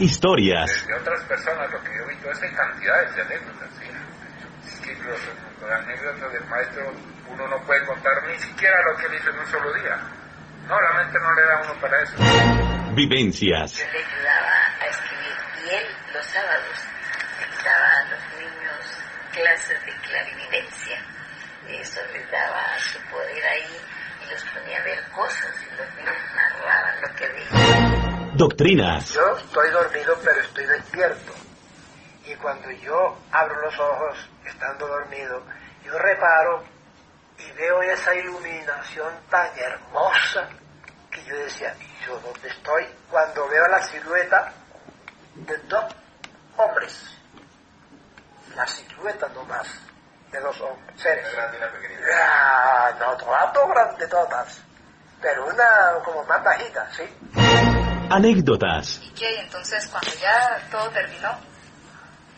historias. De otras personas, lo que yo he visto es en cantidades de anécdotas. ¿sí? Es que los, los anécdotas del maestro uno no puede contar ni siquiera lo que él hizo en un solo día. No, la mente no le da uno para eso. Vivencias. Yo le ayudaba a escribir y él los sábados daba a los niños clases de clarividencia. Eso les daba su poder ahí y los ponía a ver cosas y los niños narraban lo que veían. Doctrinas. Yo estoy dormido pero estoy despierto. Y cuando yo abro los ojos estando dormido, yo reparo y veo esa iluminación tan hermosa que yo decía, ¿y yo dónde estoy? Cuando veo la silueta de dos hombres, la silueta nomás de dos hombres, seres. Ah, no, todas dos grandes todas, pero una como más bajita, ¿sí? Anécdotas. ¿Y qué? Y entonces cuando ya todo terminó,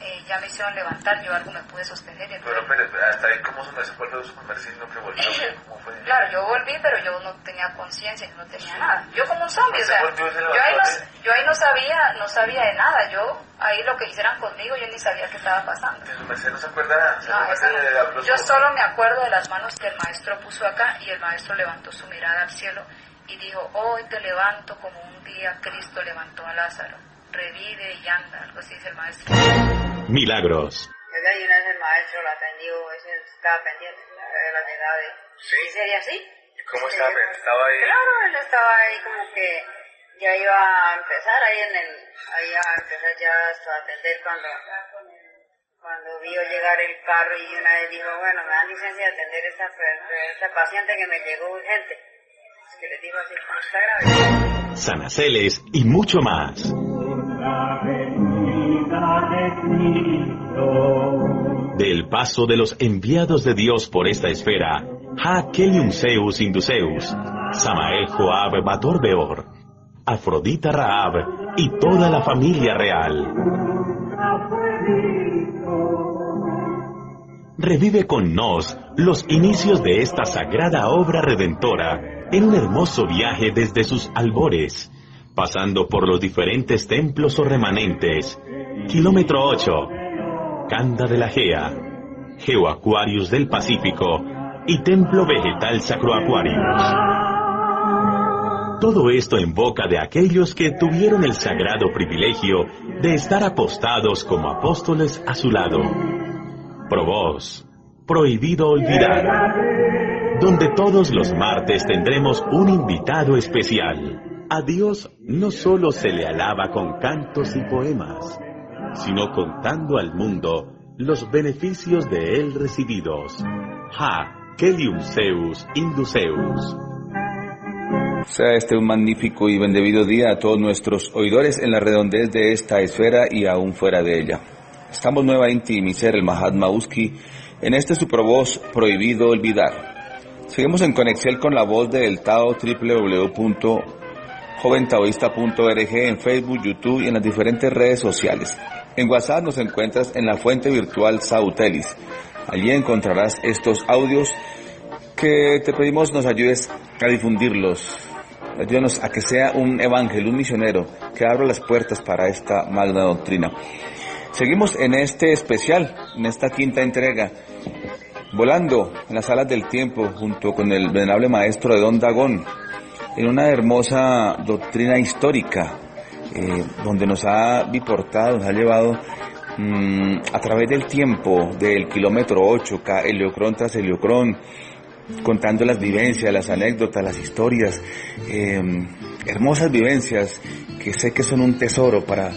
eh, ya me hicieron levantar, yo algo me pude sostener. y Pero, entonces- pero, hasta ahí, ¿cómo se me vuelve su conversión que volvió? ¿Cómo fue? Claro, yo volví, pero yo no tenía conciencia, yo no tenía nada. Yo como un zombie, o ¿Se sea, se yo ahí, no, yo ahí no sabía, no sabía de nada. Yo ahí lo que hicieran conmigo, yo ni sabía qué estaba pasando. Su merced no se acuerda nada. No, esa no. de la- los Yo solo me acuerdo de las manos que el maestro puso acá y el maestro levantó su mirada al cielo y dijo, hoy te levanto como un día Cristo levantó a Lázaro. Revive y anda, algo así dice el maestro. Milagros. Oiga, y una vez el maestro la atendió, ese estaba pendiente de la llegada de... Sí. ¿Y sería así? ¿Cómo Sí, estaba? Estaba ahí. Claro, él estaba ahí como que ya iba a empezar ahí en el... Ahí a empezar ya hasta a atender cuando... Cuando vio llegar el carro y una vez dijo, bueno, me dan licencia de atender esta, esta paciente que me llegó urgente. Sanaceles y mucho más. Del paso de los enviados de Dios por esta esfera, Ha Kelium Zeus Induceus, Samael Joab Bator Beor, Afrodita Raab y toda la familia real. Revive con nos los inicios de esta sagrada obra redentora en un hermoso viaje desde sus albores, pasando por los diferentes templos o remanentes. Kilómetro 8, Canda de la Gea, Geoaquarius del Pacífico y Templo Vegetal Sacroaquarius. Todo esto en boca de aquellos que tuvieron el sagrado privilegio de estar apostados como apóstoles a su lado. Probos, prohibido olvidar, donde todos los martes tendremos un invitado especial. A Dios no solo se le alaba con cantos y poemas, sino contando al mundo los beneficios de él recibidos. Ha, Kelium Zeus Induceus. Sea este un magnífico y bendebido día a todos nuestros oidores en la redondez de esta esfera y aún fuera de ella. Estamos nuevamente y mi ser, el Mahatma Uski, en este su prohibido olvidar. Seguimos en conexión con la voz del Tao www.joventaoísta.org en Facebook, YouTube y en las diferentes redes sociales. En WhatsApp nos encuentras en la fuente virtual Sautelis. Allí encontrarás estos audios que te pedimos nos ayudes a difundirlos. Ayúdanos a que sea un evangelio, un misionero que abra las puertas para esta magna doctrina. Seguimos en este especial, en esta quinta entrega, volando en las salas del tiempo junto con el venerable maestro de Don Dagón, en una hermosa doctrina histórica, eh, donde nos ha biportado, nos ha llevado mm, a través del tiempo, del kilómetro 8, heliocrón tras heliocrón, contando las vivencias, las anécdotas, las historias, eh, hermosas vivencias que sé que son un tesoro para,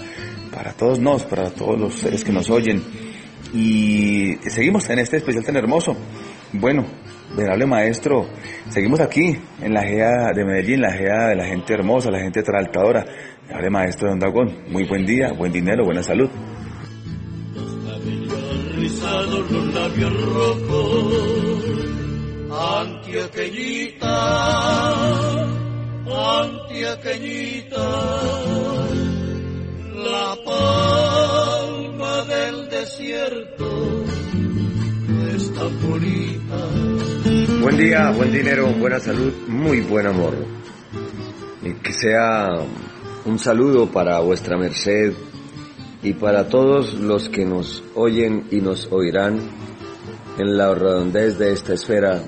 para todos nos, para todos los seres que nos oyen. Y seguimos en este especial tan hermoso. Bueno, venerable maestro, seguimos aquí en la GEA de Medellín, la GEA de la gente hermosa, la gente traltadora. Venerable maestro de Ondagón, muy buen día, buen dinero, buena salud. rizados los labios la palma del desierto está bonita. Buen día, buen dinero, buena salud, muy buen amor. Y que sea un saludo para vuestra merced y para todos los que nos oyen y nos oirán en la redondez de esta esfera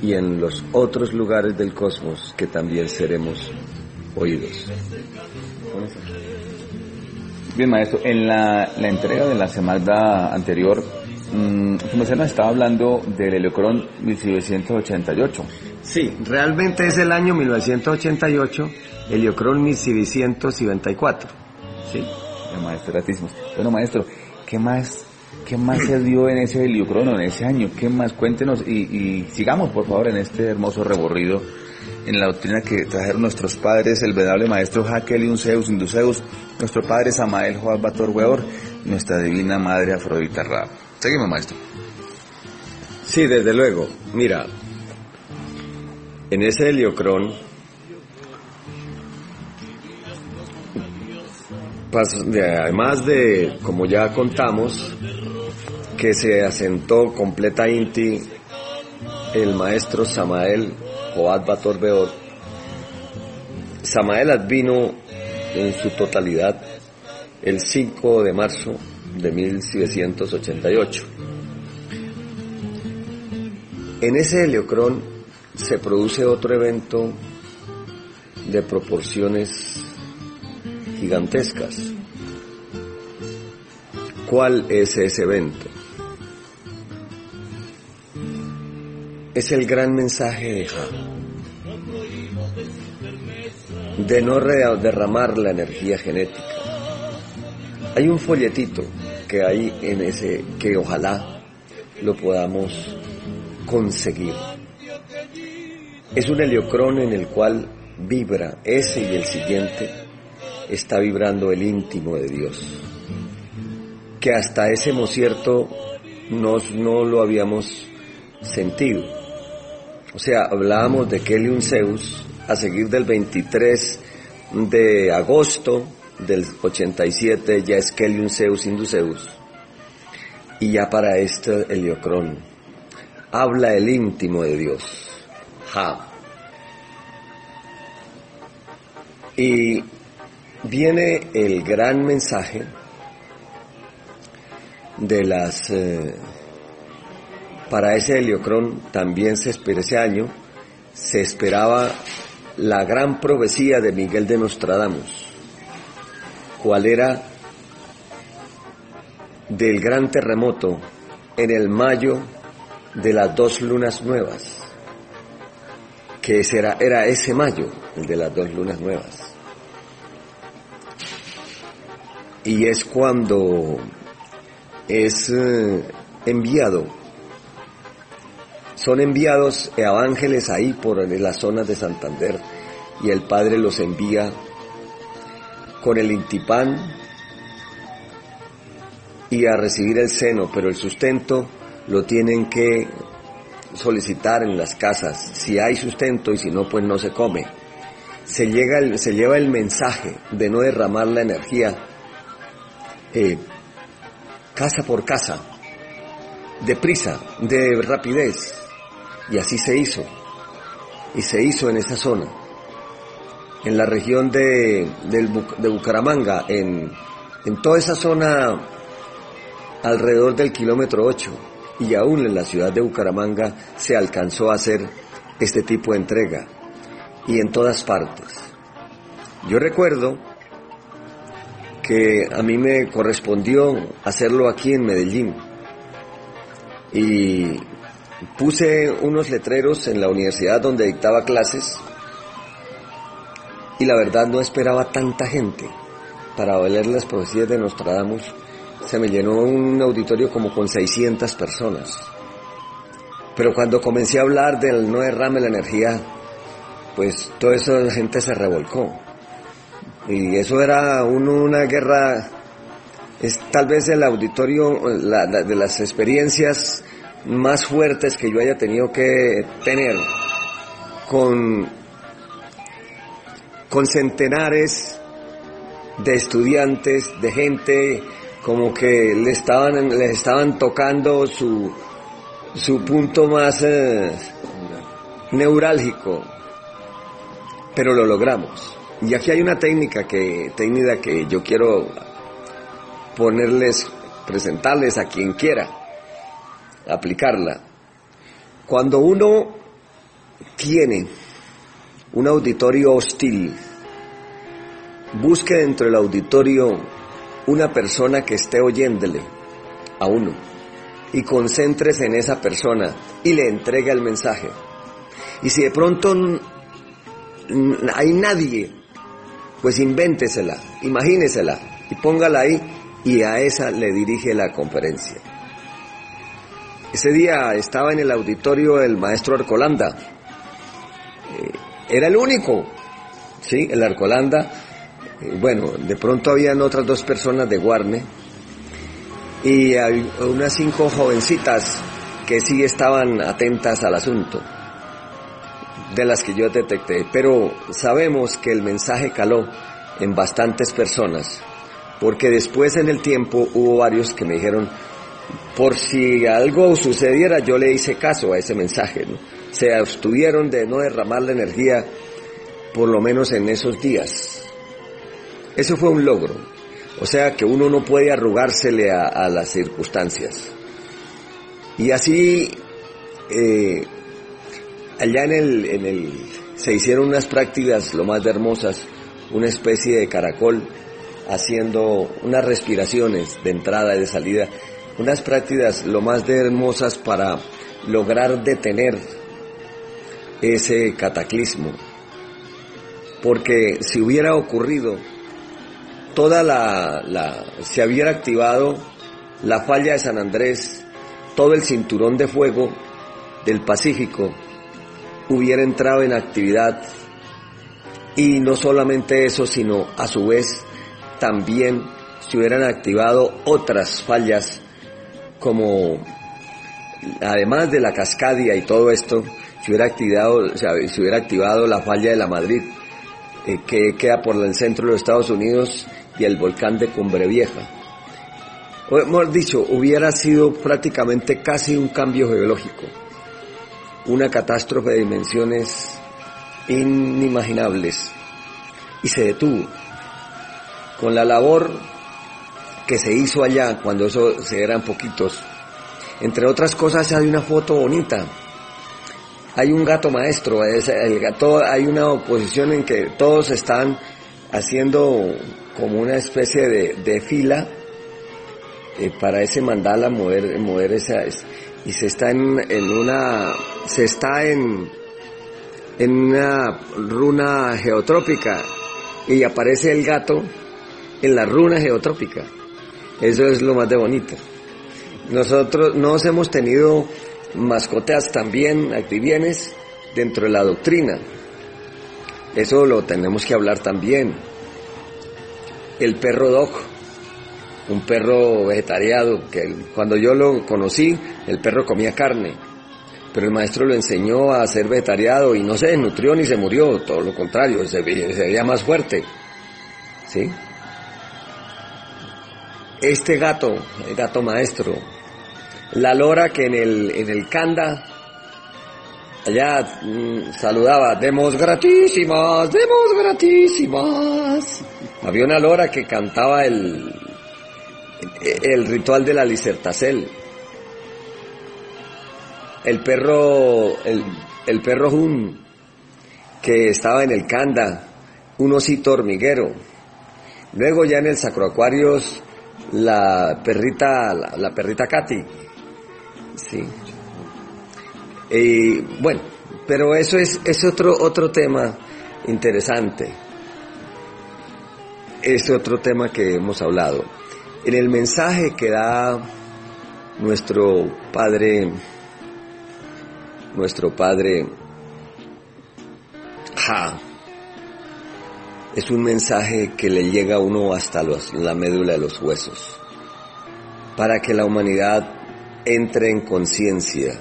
y en los otros lugares del cosmos que también seremos oídos. Bien, maestro, en la, la entrega de la semana anterior, mmm, nos estaba hablando del Heliocron 1988. Sí, realmente es el año 1988, Heliocron 1694. Sí. El maestro gratísimo. Bueno, maestro, ¿qué más, qué más se dio en ese heliocrono, en ese año? ¿Qué más? Cuéntenos y, y sigamos, por favor, en este hermoso reborrido en la doctrina que trajeron nuestros padres, el venerable maestro Jaqueliun Zeus Induceus, nuestro padre Samael Joab Bator Weor, nuestra divina madre Afrodita Ra. Seguimos, maestro. Sí, desde luego. Mira, en ese heliocrón, además de, como ya contamos, que se asentó completa Inti el maestro Samael Joad Bator Beor, Samael advino en su totalidad el 5 de marzo de 1788. En ese heliocrón se produce otro evento de proporciones gigantescas. ¿Cuál es ese evento? Es el gran mensaje de Ja. De no derramar la energía genética. Hay un folletito que hay en ese que ojalá lo podamos conseguir. Es un heliocrón en el cual vibra ese y el siguiente, está vibrando el íntimo de Dios. Que hasta ese cierto nos, no lo habíamos sentido. O sea, hablábamos de Kelium Zeus a seguir del 23 de agosto del 87 ya es Kelium Zeus Induceus y ya para este Heliocrón habla el íntimo de Dios. Ja. Y viene el gran mensaje de las... Eh, para ese heliocrón también se espera ese año, se esperaba la gran profecía de Miguel de Nostradamus, cuál era del gran terremoto en el mayo de las dos lunas nuevas, que era ese mayo, el de las dos lunas nuevas. Y es cuando es eh, enviado, son enviados a ángeles ahí por las zonas de Santander y el Padre los envía con el intipán y a recibir el seno, pero el sustento lo tienen que solicitar en las casas, si hay sustento y si no, pues no se come. Se, llega se lleva el mensaje de no derramar la energía eh, casa por casa, deprisa, de rapidez. Y así se hizo. Y se hizo en esa zona. En la región de, Bucaramanga, en, en toda esa zona alrededor del kilómetro 8 y aún en la ciudad de Bucaramanga se alcanzó a hacer este tipo de entrega y en todas partes. Yo recuerdo que a mí me correspondió hacerlo aquí en Medellín. Y puse unos letreros en la universidad donde dictaba clases y la verdad no esperaba tanta gente para leer las profecías de Nostradamus. Se me llenó un auditorio como con 600 personas. Pero cuando comencé a hablar del no derrame la energía, pues toda esa gente se revolcó. Y eso era una guerra, es tal vez el auditorio de las experiencias más fuertes que yo haya tenido que tener con, con centenares de estudiantes, de gente como que le estaban, les estaban tocando su, su punto más eh, neurálgico, pero lo logramos. Y aquí hay una técnica que, técnica que yo quiero ponerles, presentarles a quien quiera aplicarla. Cuando uno tiene un auditorio hostil, busque dentro del auditorio una persona que esté oyéndole a uno y concéntrese en esa persona y le entregue el mensaje. Y si de pronto hay nadie, pues invéntesela, imagínesela y póngala ahí y a esa le dirige la conferencia. Ese día estaba en el auditorio el maestro Arcolanda. Eh, era el único, ¿sí? El Arcolanda. Eh, bueno, de pronto habían otras dos personas de Guarne y hay unas cinco jovencitas que sí estaban atentas al asunto, de las que yo detecté. Pero sabemos que el mensaje caló en bastantes personas, porque después en el tiempo hubo varios que me dijeron, por si algo sucediera, yo le hice caso a ese mensaje. Se abstuvieron de no derramar la energía, por lo menos en esos días. Eso fue un logro. O sea que uno no puede arrugársele a, las circunstancias. Y así, eh, allá en el, en el, se hicieron unas prácticas lo más hermosas, una especie de caracol, haciendo unas respiraciones de entrada y de salida unas prácticas lo más de hermosas para lograr detener ese cataclismo. Porque si hubiera ocurrido, toda la, la, se hubiera activado la falla de San Andrés, todo el cinturón de fuego del Pacífico hubiera entrado en actividad y no solamente eso, sino a su vez también se hubieran activado otras fallas como, además de la cascadia y todo esto, se hubiera activado, se hubiera activado la falla de la Madrid, eh, que queda por el centro de los Estados Unidos, y el volcán de Cumbre Vieja. O, hemos dicho, hubiera sido prácticamente casi un cambio geológico, una catástrofe de dimensiones inimaginables, y se detuvo. Con la labor que se hizo allá cuando eso se eran poquitos. Entre otras cosas hay una foto bonita. Hay un gato maestro, es el gato, hay una oposición en que todos están haciendo como una especie de, fila eh, para ese mandala mover, mover esa y se está en, en una se está en en una runa geotrópica y aparece el gato en la runa geotrópica. Eso es lo más de bonito. Nosotros nos hemos tenido mascotas también, activienes, dentro de la doctrina. Eso lo tenemos que hablar también. El perro doc, un perro vegetariano, que cuando yo lo conocí, el perro comía carne, pero el maestro lo enseñó a ser vegetariano y no se desnutrió ni se murió, todo lo contrario, se veía más fuerte. ¿Sí? Este gato, el gato maestro, la lora que en el, en el Kanda, allá mm, saludaba, demos gratísimas, demos gratísimas. Había una lora que cantaba el, el ritual de la licertacel. El perro, el, el perro Jun, que estaba en el Kanda, un osito hormiguero. Luego ya en el Sacroacuarios la perrita, la, perrita Katy. Sí. Y bueno, pero eso es, otro, otro tema interesante. Es otro tema que hemos hablado. En el mensaje que da nuestro padre, nuestro padre Ja, es un mensaje que le llega a uno hasta la médula de los huesos, para que la humanidad entre en conciencia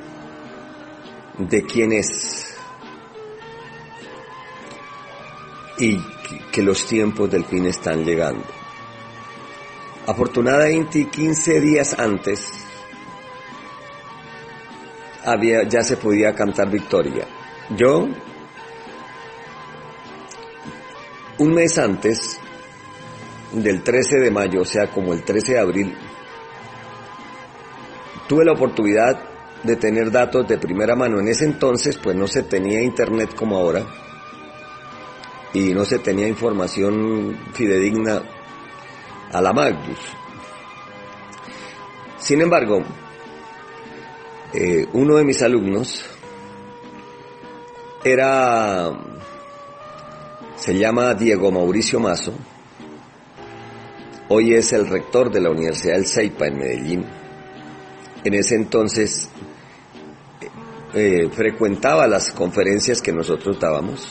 de quién es y que los tiempos del fin están llegando. Afortunadamente, 15 días antes, había, ya se podía cantar victoria. Yo un mes antes del 13 de mayo, o sea, como el 13 de abril, tuve la oportunidad de tener datos de primera mano. En ese entonces, pues no se tenía internet como ahora y no se tenía información fidedigna a la Magnus. Sin embargo, eh, uno de mis alumnos era, se llama Diego Mauricio Mazo, hoy es el rector de la Universidad del Ceipa en Medellín. En ese entonces eh, frecuentaba las conferencias que nosotros dábamos.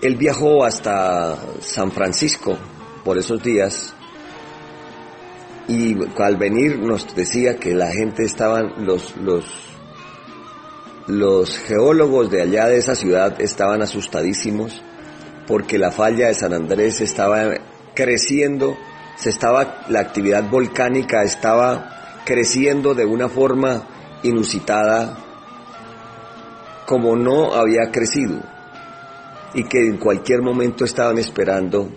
Él viajó hasta San Francisco por esos días y al venir nos decía que la gente estaban, los, los, los geólogos de allá de esa ciudad estaban asustadísimos porque la falla de San Andrés estaba creciendo, se estaba, la actividad volcánica estaba creciendo de una forma inusitada como no había crecido y que en cualquier momento estaban esperando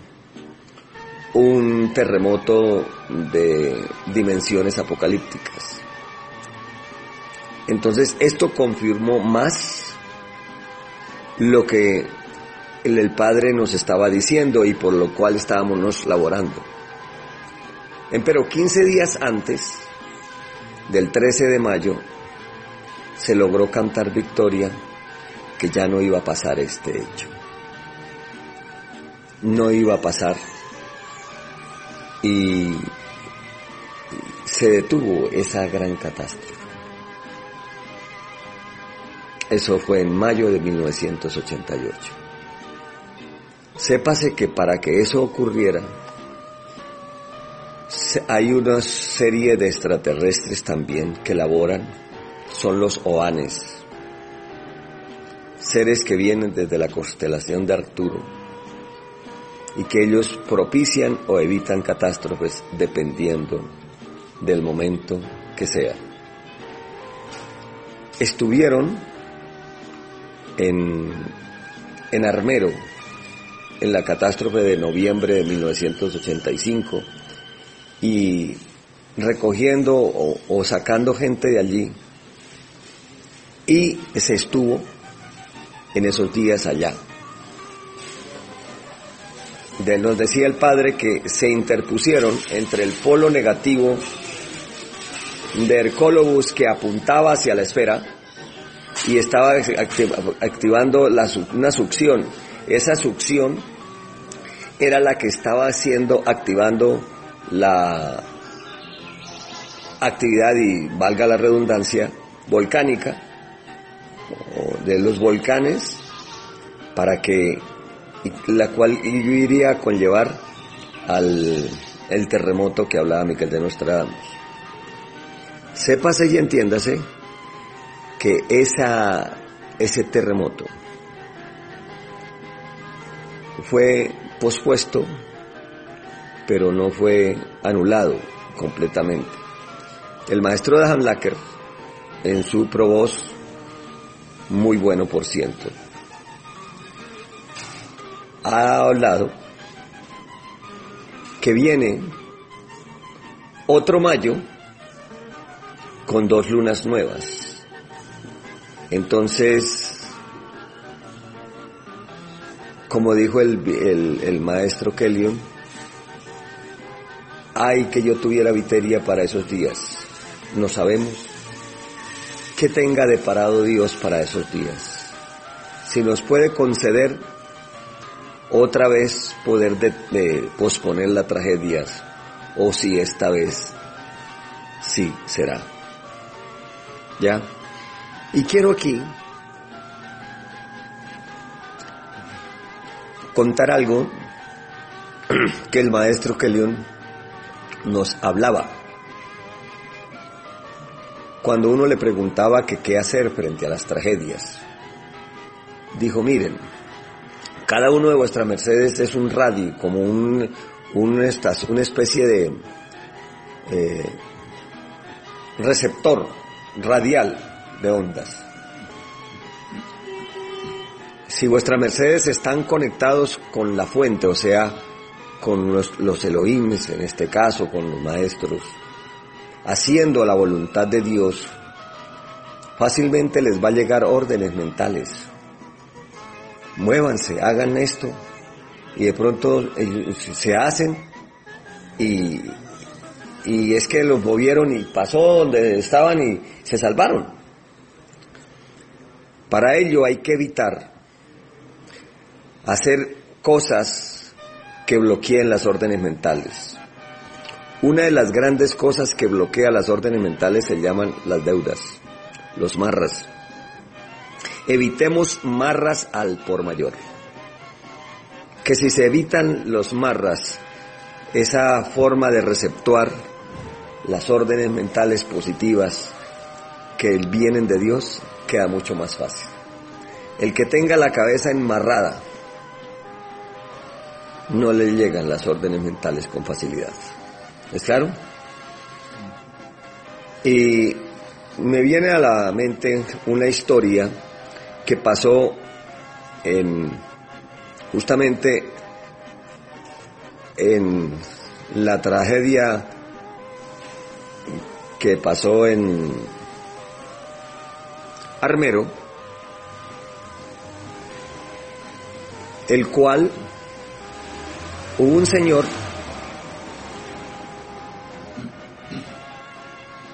un terremoto de dimensiones apocalípticas. Entonces esto confirmó más lo que el, Padre nos estaba diciendo y por lo cual estábamos nos laborando. Pero 15 días antes del 13 de mayo se logró cantar victoria que ya no iba a pasar este hecho. No iba a pasar y se detuvo esa gran catástrofe. Eso fue en mayo de 1988. Sépase que para que eso ocurriera, hay una serie de extraterrestres también que laboran, son los Oanes, seres que vienen desde la constelación de Arturo, y que ellos propician o evitan catástrofes dependiendo del momento que sea. Estuvieron en, en Armero, en la catástrofe de noviembre de 1985, y recogiendo o, sacando gente de allí, y se estuvo en esos días allá. Nos decía el padre que se interpusieron entre el polo negativo de Hercólogos que apuntaba hacia la esfera y estaba activando una succión. Esa succión era la que estaba haciendo, activando la actividad y valga la redundancia volcánica de los volcanes para que la cual yo iría a conllevar al el terremoto que hablaba Miquel de Nostradamus. Sépase y entiéndase que ese terremoto fue pospuesto, pero no fue anulado completamente. El maestro de Hamlacker, en su voz muy bueno por ciento, ha hablado que viene otro mayo con dos lunas nuevas. Entonces, como dijo el, el, maestro Kellyon, ay que yo tuviera viteria para esos días. No sabemos qué tenga deparado Dios para esos días. Si nos puede conceder otra vez poder de, posponer la tragedia o si esta vez sí será. ¿Ya? Y quiero aquí contar algo que el maestro Kelion nos hablaba. Cuando uno le preguntaba que qué hacer frente a las tragedias, dijo, miren, cada uno de vuestras mercedes es un radio, como un, una especie de eh, receptor radial de ondas. Si vuestras mercedes están conectados con la fuente, o sea, con los, los en este caso, con los maestros, haciendo la voluntad de Dios, fácilmente les va a llegar órdenes mentales. Muévanse, hagan esto, y de pronto se hacen y, y es que los movieron y pasó donde estaban y se salvaron. Para ello hay que evitar hacer cosas que bloqueen las órdenes mentales. Una de las grandes cosas que bloquea las órdenes mentales se llaman las deudas, los marras. Evitemos marras al por mayor. Que si se evitan los marras, esa forma de receptuar las órdenes mentales positivas que vienen de Dios, queda mucho más fácil. El que tenga la cabeza enmarrada, no le llegan las órdenes mentales con facilidad. ¿Es claro? Y me viene a la mente una historia que pasó en justamente en la tragedia que pasó en Armero, el cual hubo un señor,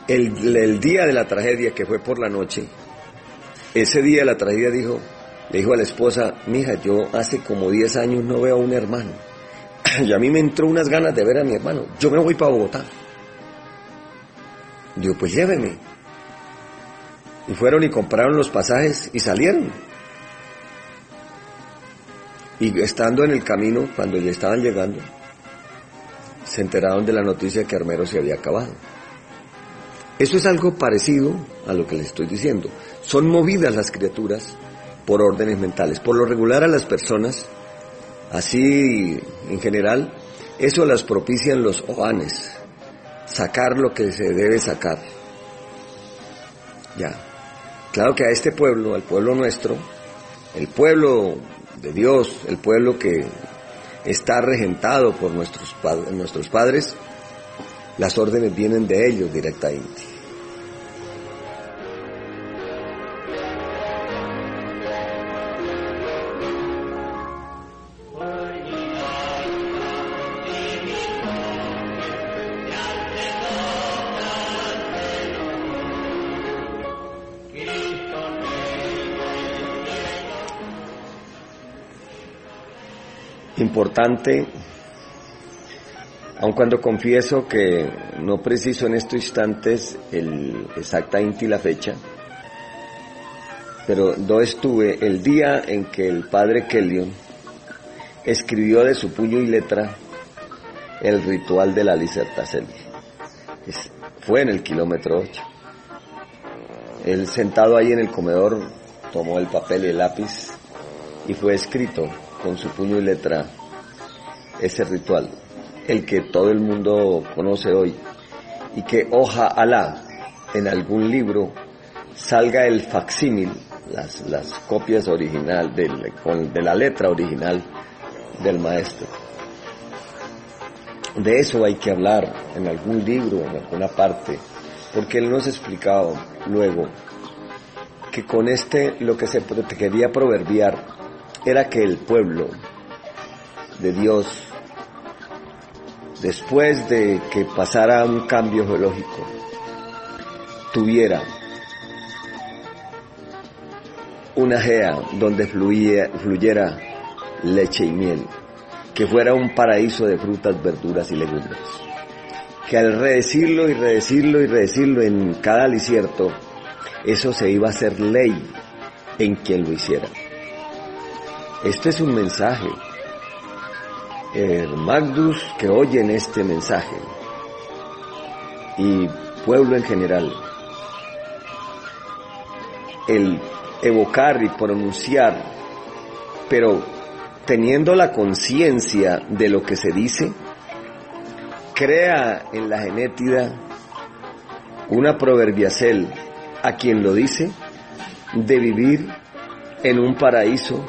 el, el, día de la tragedia que fue por la noche, ese día de la tragedia dijo, le dijo a la esposa, mija, yo hace como 10 años no veo a un hermano, y a mí me entró unas ganas de ver a mi hermano, yo me voy para Bogotá. Digo, pues lléveme. Y fueron y compraron los pasajes y salieron. Y estando en el camino, cuando ya estaban llegando, se enteraron de la noticia que Armero se había acabado. Eso es algo parecido a lo que les estoy diciendo. Son movidas las criaturas por órdenes mentales. Por lo regular a las personas, así en general, eso las propician los oanes, sacar lo que se debe sacar. Ya. Claro que a este pueblo, al pueblo nuestro, el pueblo de Dios, el pueblo que está regentado por nuestros, nuestros padres, las órdenes vienen de ellos directamente. Importante, aun cuando confieso que no preciso en estos instantes el exactamente la fecha, pero no estuve el día en que el padre Kellion escribió de su puño y letra el ritual de la disertación. Fue en el kilómetro 8. Él sentado ahí en el comedor tomó el papel y el lápiz y fue escrito con su puño y letra ese ritual, el que todo el mundo conoce hoy, y que ojalá en algún libro salga el facsímil, las, las copias original del, de la letra original del maestro. De eso hay que hablar en algún libro, en alguna parte, porque él nos ha explicado luego que con este lo que se quería proverbiar era que el pueblo de Dios, después de que pasara un cambio geológico, tuviera una gea donde fluyera leche y miel, que fuera un paraíso de frutas, verduras y legumbres. Que al redecirlo y redecirlo y redecirlo en cada alicierto, eso se iba a hacer ley en quien lo hiciera. Este es un mensaje. El Magdus que oyen este mensaje y pueblo en general, el evocar y pronunciar, pero teniendo la conciencia de lo que se dice, crea en la genétida una proverbiacel a quien lo dice de vivir en un paraíso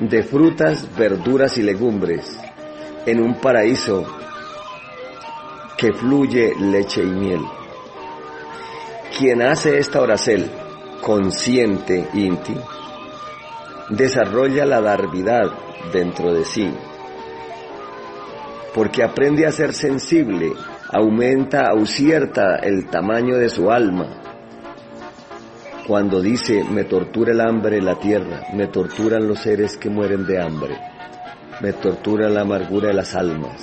de frutas, verduras y legumbres en un paraíso que fluye leche y miel. Quien hace esta oracel consciente, inti, desarrolla la darvidad dentro de sí, porque aprende a ser sensible, aumenta, ausierta el tamaño de su alma. Cuando dice, me tortura el hambre la tierra, me torturan los seres que mueren de hambre, me tortura la amargura de las almas,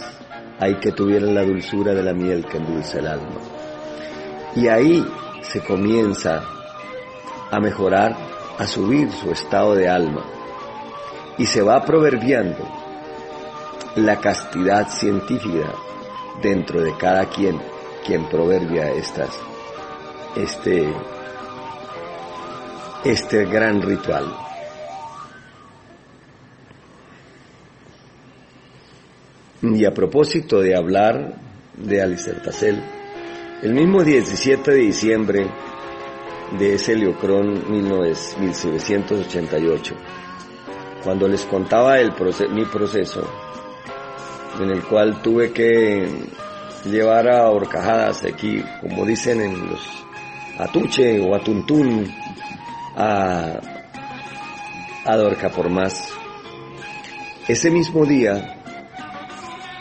hay que tuvieran la dulzura de la miel que endulza el alma. Y ahí se comienza a mejorar, a subir su estado de alma y se va proverbiando la castidad científica dentro de cada quien quien proverbia estas este este gran ritual. Y a propósito de hablar de Alicertacel, el mismo 17 de diciembre de ese Leocrón 1988, cuando les contaba el mi proceso, en el cual tuve que llevar a horcajadas aquí, como dicen en los atuche o atuntún, a, a Dorca por más. Ese mismo día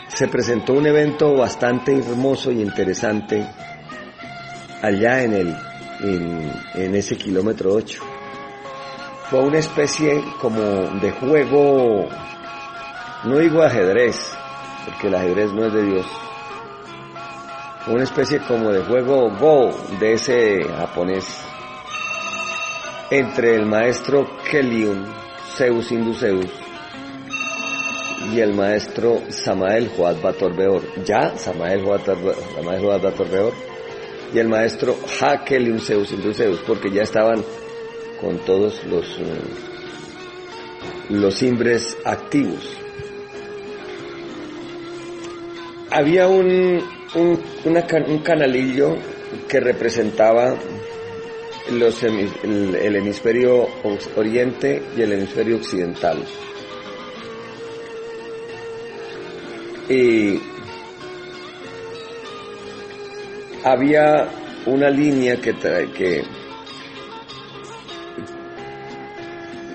se presentó un evento bastante hermoso y interesante allá en el en, ese kilómetro 8. Fue una especie como de juego, no digo ajedrez, porque el ajedrez no es de Dios. Una especie como de juego Go de ese japonés entre el maestro Keliun, Zeus Induceus, y el maestro Samael Joad Batorbeor. Ya, Samael Joad Batorbeor y el maestro Hakel Zeus Zeus, porque ya estaban con todos los, eh, los activos. Había un, un, un canalillo que representaba los, el, hemisferio oriente y el hemisferio occidental. Y había una línea que, que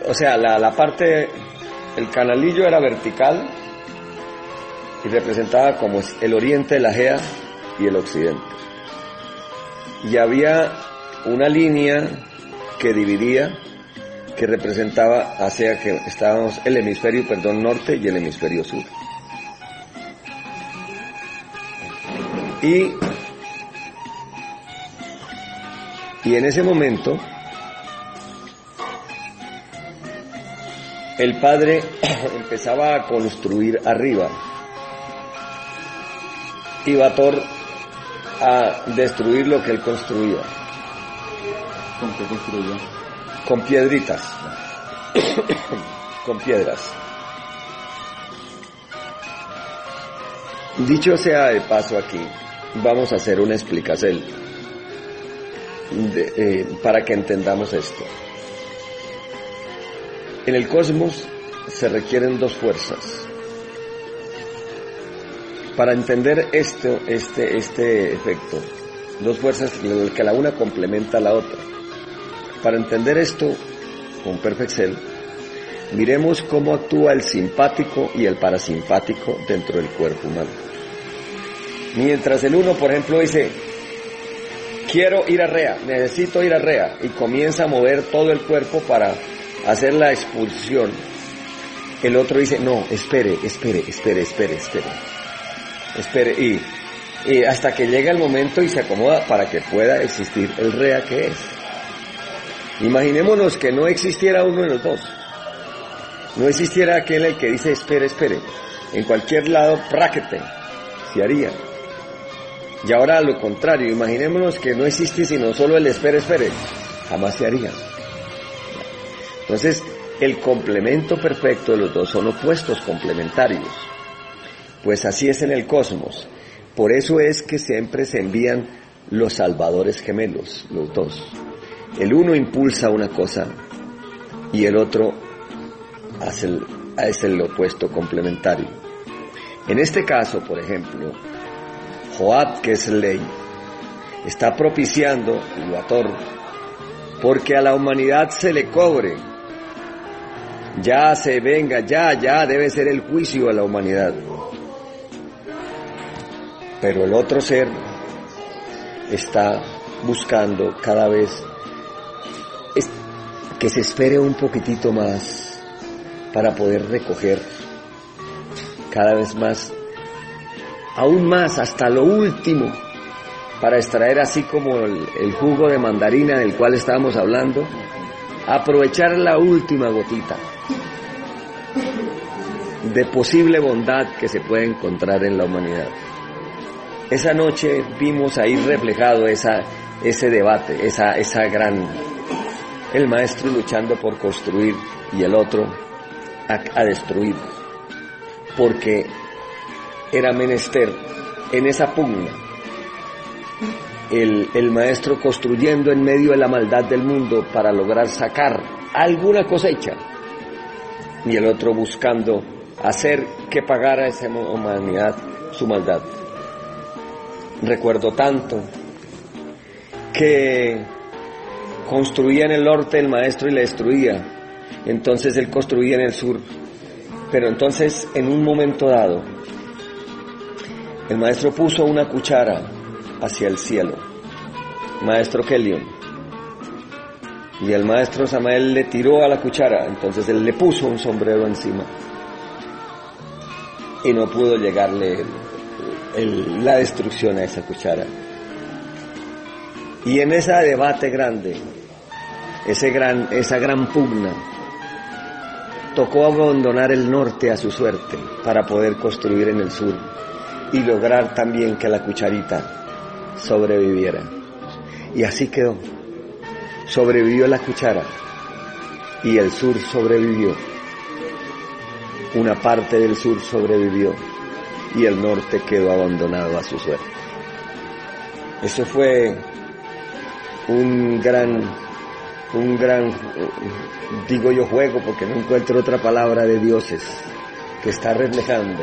o sea, la, la parte, el canalillo era vertical y representaba como el oriente de la Gea y el occidente. Y había una línea que dividía, que representaba hacia que estábamos el hemisferio, perdón, norte y el hemisferio sur. Y y en ese momento, el padre empezaba a construir arriba y Bator a destruir lo que él construía. ¿Con qué? Con piedritas, con piedras. Dicho sea de paso aquí, vamos a hacer una explicación eh, para que entendamos esto. En el cosmos se requieren dos fuerzas. Para entender esto, este, este efecto, dos fuerzas que la una complementa a la otra. Para entender esto con Perfeccel, miremos cómo actúa el simpático y el parasimpático dentro del cuerpo humano. Mientras el uno, por ejemplo, dice, quiero ir a Rea, necesito ir a Rea, y comienza a mover todo el cuerpo para hacer la expulsión, el otro dice, no, espere, espere, espere, espere, espere, espere, y hasta que llega el momento y se acomoda para que pueda existir el Rea que es. Imaginémonos que no existiera uno de los dos. No existiera aquel el que dice espere, espere. En cualquier lado, práquete, se haría. Y ahora lo contrario, imaginémonos que no existe sino solo el espere, espere, jamás se haría. Entonces, el complemento perfecto de los dos son opuestos complementarios. Pues así es en el cosmos. Por eso es que siempre se envían los salvadores gemelos, los dos. El uno impulsa una cosa y el otro es el opuesto complementario. En este caso, por ejemplo, Joab, que es ley, está propiciando el Bator porque a la humanidad se le cobre. Ya se venga, ya, ya debe ser el juicio a la humanidad. Pero el otro ser está buscando cada vez que se espere un poquitito más para poder recoger cada vez más, aún más, hasta lo último, para extraer así como el, jugo de mandarina del cual estábamos hablando, aprovechar la última gotita de posible bondad que se puede encontrar en la humanidad. Esa noche vimos ahí reflejado ese debate, esa, esa gran... El maestro luchando por construir y el otro a, destruir. Porque era menester en esa pugna el, el, maestro construyendo en medio de la maldad del mundo para lograr sacar alguna cosecha y el otro buscando hacer que pagara esa humanidad su maldad. Recuerdo tanto que construía en el norte el maestro y le destruía. Entonces él construía en el sur. Pero entonces, en un momento dado, el maestro puso una cuchara hacia el cielo. Maestro Kelion. Y el maestro Samael le tiró a la cuchara. Entonces él le puso un sombrero encima. Y no pudo llegarle la destrucción a esa cuchara. Y en ese debate grande, ese gran, esa gran pugna, tocó abandonar el norte a su suerte para poder construir en el sur y lograr también que la cucharita sobreviviera. Y así quedó. Sobrevivió la cuchara y el sur sobrevivió. Una parte del sur sobrevivió y el norte quedó abandonado a su suerte. Eso fue un gran, un gran, digo yo juego porque no encuentro otra palabra de dioses que está reflejando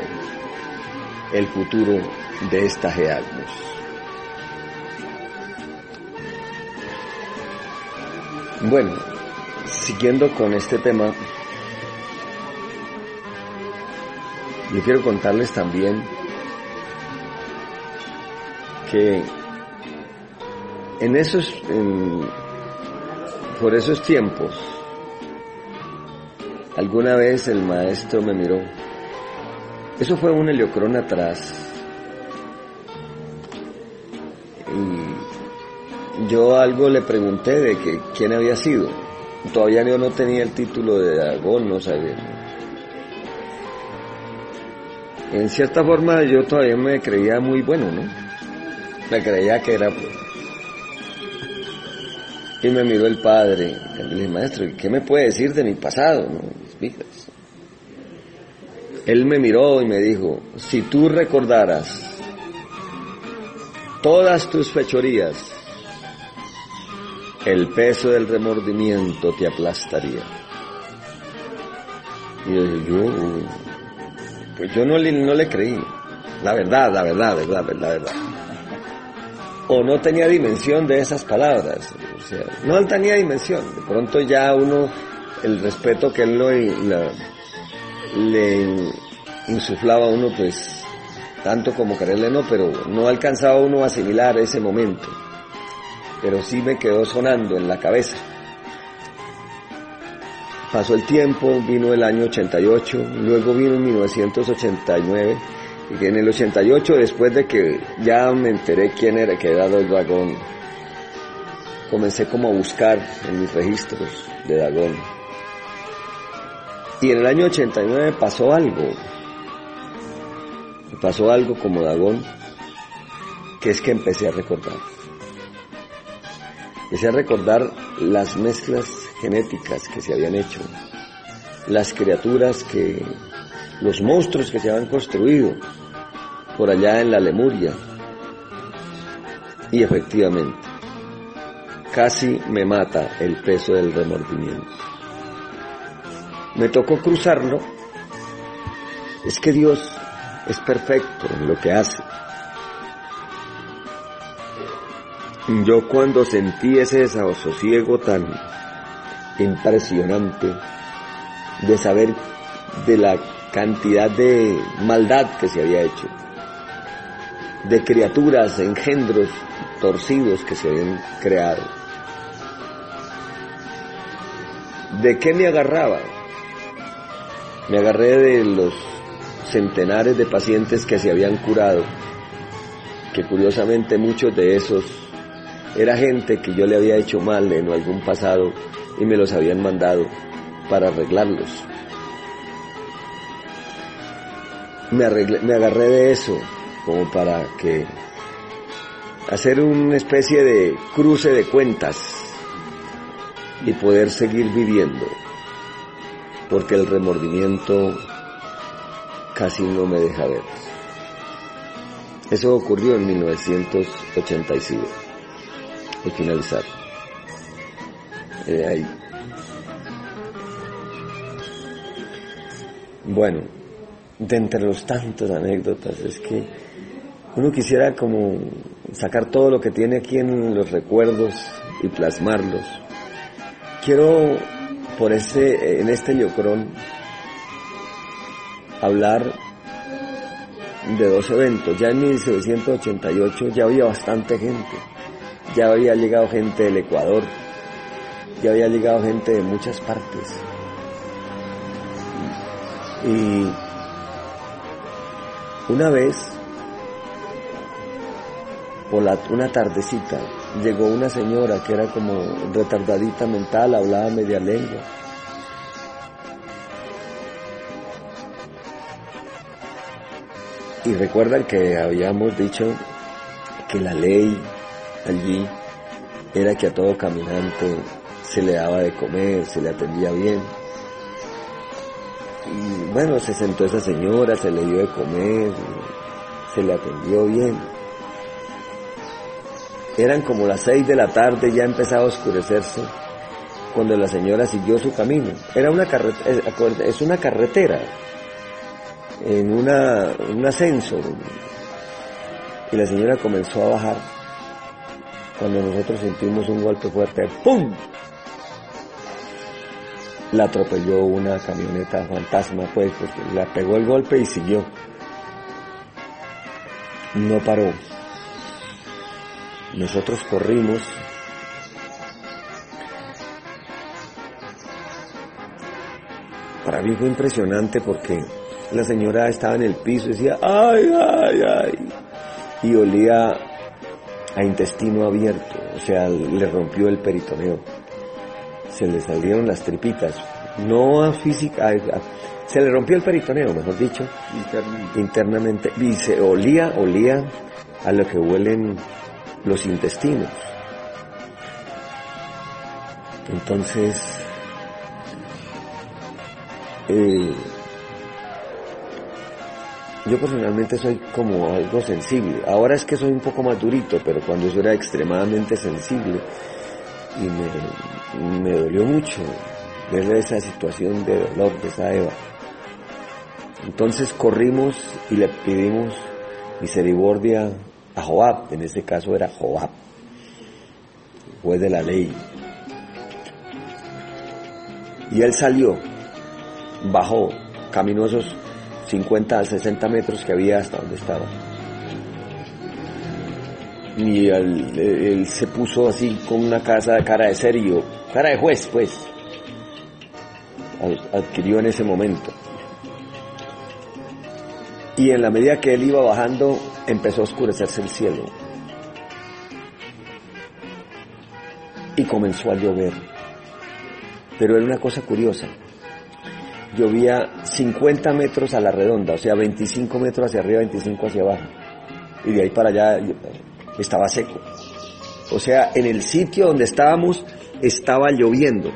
el futuro de esta Geagnos. Bueno, siguiendo con este tema, yo quiero contarles también que en esos, por esos tiempos, alguna vez el maestro me miró. Eso fue un heliocrón atrás. Y yo algo le pregunté de que quién había sido. Todavía yo no tenía el título de dragón, no sabía. En cierta forma yo todavía me creía muy bueno, ¿no? Me creía que era y me miró el padre. Y le dije, maestro, ¿qué me puede decir de mi pasado? Él me miró y me dijo, si tú recordaras todas tus fechorías, el peso del remordimiento te aplastaría. Y yo yo, pues yo no le, no le creí. La verdad, la verdad, la verdad, la verdad. O no tenía dimensión de esas palabras no tenía dimensión. De pronto ya uno, el respeto que él lo, le insuflaba a uno, pues, tanto como quererle no, pero no alcanzaba uno a asimilar ese momento. Pero sí me quedó sonando en la cabeza. Pasó el tiempo, vino el año 88, luego vino en 1989, y en el 88, después de que ya me enteré quién era, que era el dragón, comencé como a buscar en mis registros de Dagón. Y en el año 89 pasó algo. Pasó algo como Dagón, que es que empecé a recordar. Empecé a recordar las mezclas genéticas que se habían hecho, las criaturas que, los monstruos que se habían construido por allá en la Lemuria. Y efectivamente, casi me mata el peso del remordimiento. me tocó cruzarlo, es que Dios es perfecto en lo que hace. Yo cuando sentí ese desasosiego tan impresionante de saber de la cantidad de maldad que se había hecho, de criaturas, engendros torcidos que se habían creado. ¿De qué me agarraba? Me agarré de los centenares de pacientes que se habían curado, que curiosamente muchos de esos era gente que yo le había hecho mal en algún pasado y me los habían mandado para arreglarlos. Me, me agarré de eso como para que hacer una especie de cruce de cuentas y poder seguir viviendo, porque el remordimiento casi no me deja ver. Eso ocurrió en 1985, al finalizar. Eh, ahí. Bueno, de entre los tantos anécdotas, es que uno quisiera como sacar todo lo que tiene aquí en los recuerdos y plasmarlos. Quiero por ese, en este Yocrón hablar de dos eventos. Ya en 1988 ya había bastante gente. Ya había llegado gente del Ecuador. Ya había llegado gente de muchas partes. Y una vez, por una tardecita, llegó una señora que era como retardadita mental, hablaba media lengua. Y recuerdan que habíamos dicho que la ley allí era que a todo caminante se le daba de comer, se le atendía bien. Y bueno, se sentó esa señora, se le dio de comer, se le atendió bien. Eran como las seis de la tarde, ya empezaba a oscurecerse, cuando la señora siguió su camino. Era una carretera, es una carretera, en una, un ascenso, y la señora comenzó a bajar, cuando nosotros sentimos un golpe fuerte, ¡pum! La atropelló una camioneta fantasma, pues, porque la pegó el golpe y siguió. No paró. Nosotros corrimos. Para mí fue impresionante porque la señora estaba en el piso y decía, ay, ay, ay. Y olía a intestino abierto, o sea, le rompió el peritoneo. Se le salieron las tripitas, no a física, se le rompió el peritoneo, mejor dicho, internamente. internamente. Y se olía, olía a lo que huelen los intestinos. Entonces, eh, yo personalmente soy como algo sensible. Ahora es que soy un poco más durito, pero cuando yo era extremadamente sensible y me, me dolió mucho ver esa situación de dolor de esa Eva. Entonces corrimos y le pedimos misericordia a Joab, en este caso era Joab, juez de la ley. Y él salió, bajó, caminó esos 50 a 60 metros que había hasta donde estaba. Y él, él, se puso así con una casa de cara de serio, cara de juez, pues. Adquirió en ese momento. Y en la medida que él iba bajando, empezó a oscurecerse el cielo. Y comenzó a llover. Pero era una cosa curiosa llovía 50 metros a la redonda, o sea, 25 metros hacia arriba, 25 hacia abajo. Y de ahí para allá estaba seco. O sea, en el sitio donde estábamos estaba lloviendo.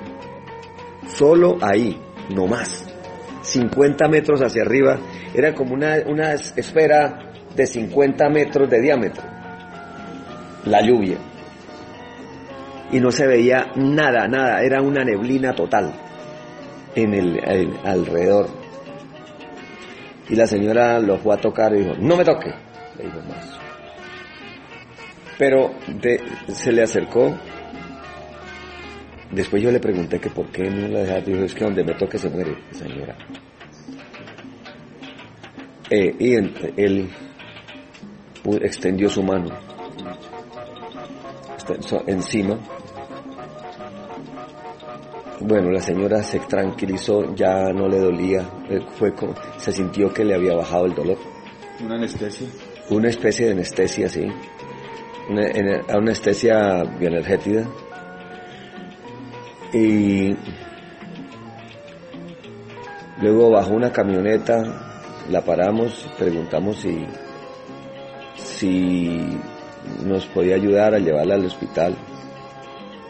Solo ahí, no más. 50 metros hacia arriba, era como una, una esfera de 50 metros de diámetro. La lluvia. Y no se veía nada, nada, era una neblina total en el, alrededor. Y la señora lo fue a tocar y dijo, no me toque, le dijo más. Pero de- se le acercó. Después yo le pregunté que por qué no la dejaba. Dijo, es que donde me toque se muere, señora. Eh, y en- él extendió su mano so- encima. Bueno, la señora se tranquilizó, ya no le dolía, eh, fue como- se sintió que le había bajado el dolor. Una anestesia. Una especie de anestesia, sí. Una, ene- anestesia bioenergética. Y luego bajó una camioneta, la paramos, preguntamos si, si nos podía ayudar a llevarla al hospital.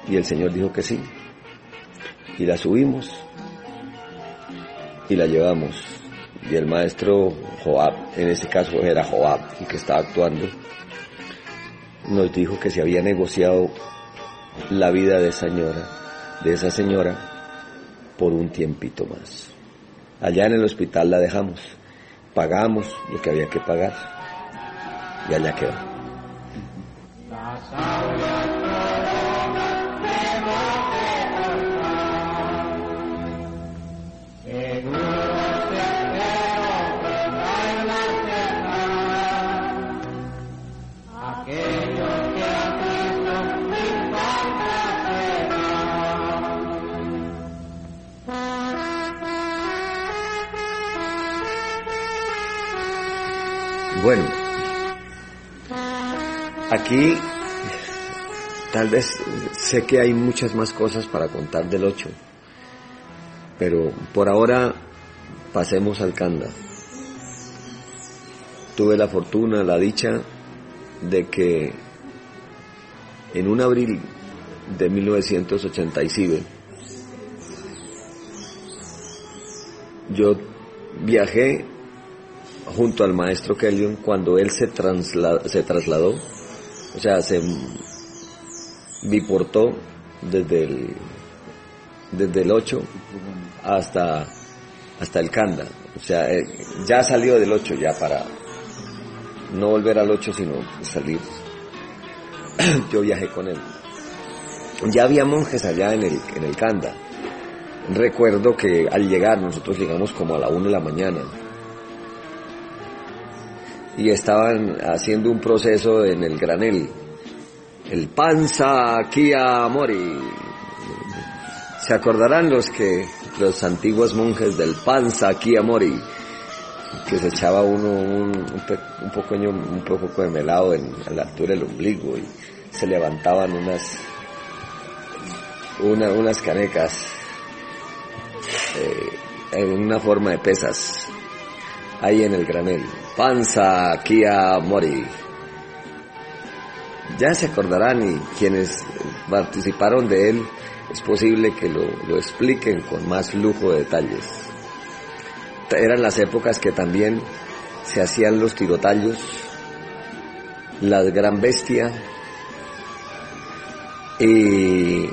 Y el señor dijo que sí. Y la subimos y la llevamos. Y el maestro Joab, en este caso era Joab el que estaba actuando, nos dijo que se había negociado la vida de esa señora, de esa señora, por un tiempito más. Allá en el hospital la dejamos, pagamos lo que había que pagar y allá quedó. Bueno, aquí tal vez sé que hay muchas más cosas para contar del 8, pero por ahora pasemos al Kanda. Tuve la fortuna, la dicha de que en un abril de 1987 yo viajé junto al maestro Kellyon cuando él se, trasla- se trasladó, o sea, se biportó desde el, desde el 8 hasta, hasta el Kanda. O sea, eh, ya salió del 8 ya para no volver al 8 sino salir. Yo viajé con él. Ya había monjes allá en el, en el Kanda. Recuerdo que al llegar, nosotros llegamos como a la 1 de la mañana y estaban haciendo un proceso en el granel, el panza kia mori. Se acordarán los que los antiguos monjes del panza kia mori, que se echaba uno un, un, un poco de melado en, a la altura del ombligo y se levantaban unas una- unas canecas eh, en una forma de pesas ahí en el granel. Panza Kia Mori. Ya se acordarán y quienes participaron de él es posible que lo, lo expliquen con más lujo de detalles. Eran las épocas que también se hacían los tirotallos, la gran bestia y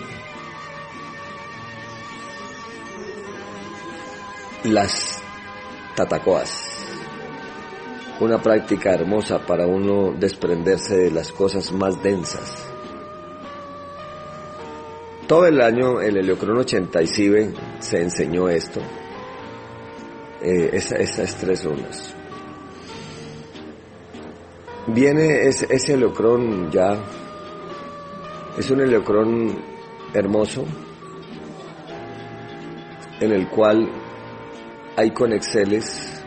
las tatacoas una práctica hermosa para uno desprenderse de las cosas más densas. Todo el año el Heliocrón 87 se enseñó esto, eh, esas tres zonas. Viene ese, ese ya, es un heliocrón hermoso, en el cual hay conexeles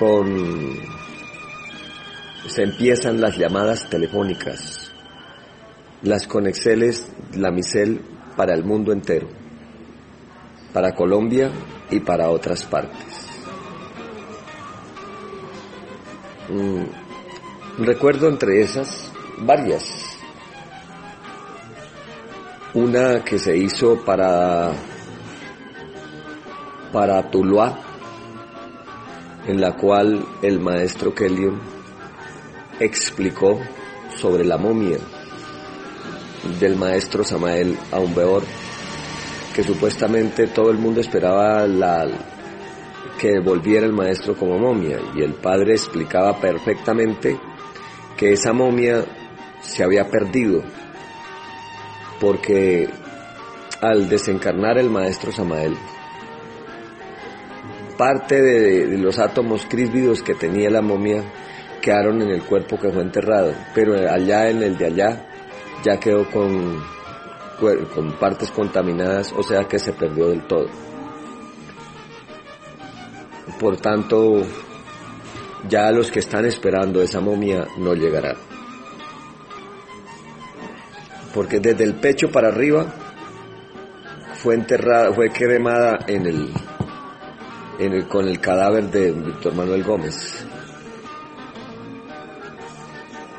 con se empiezan las llamadas telefónicas, las conexeles, la micel para el mundo entero, para Colombia y para otras partes. Mm, recuerdo entre esas varias. Una que se hizo para para Tuluá, en la cual el maestro Kellyon explicó sobre la momia del maestro Samael Aumbeor que supuestamente todo el mundo esperaba que volviera el maestro como momia y el padre explicaba perfectamente que esa momia se había perdido porque al desencarnar el maestro Samael, parte de, los átomos crísvidos que tenía la momia quedaron en el cuerpo que fue enterrado, pero allá en el de allá ya quedó con, partes contaminadas, o sea que se perdió del todo. Por tanto, ya los que están esperando esa momia no llegarán. Porque desde el pecho para arriba fue enterrada, fue cremada en el, con el cadáver de Víctor Manuel Gómez.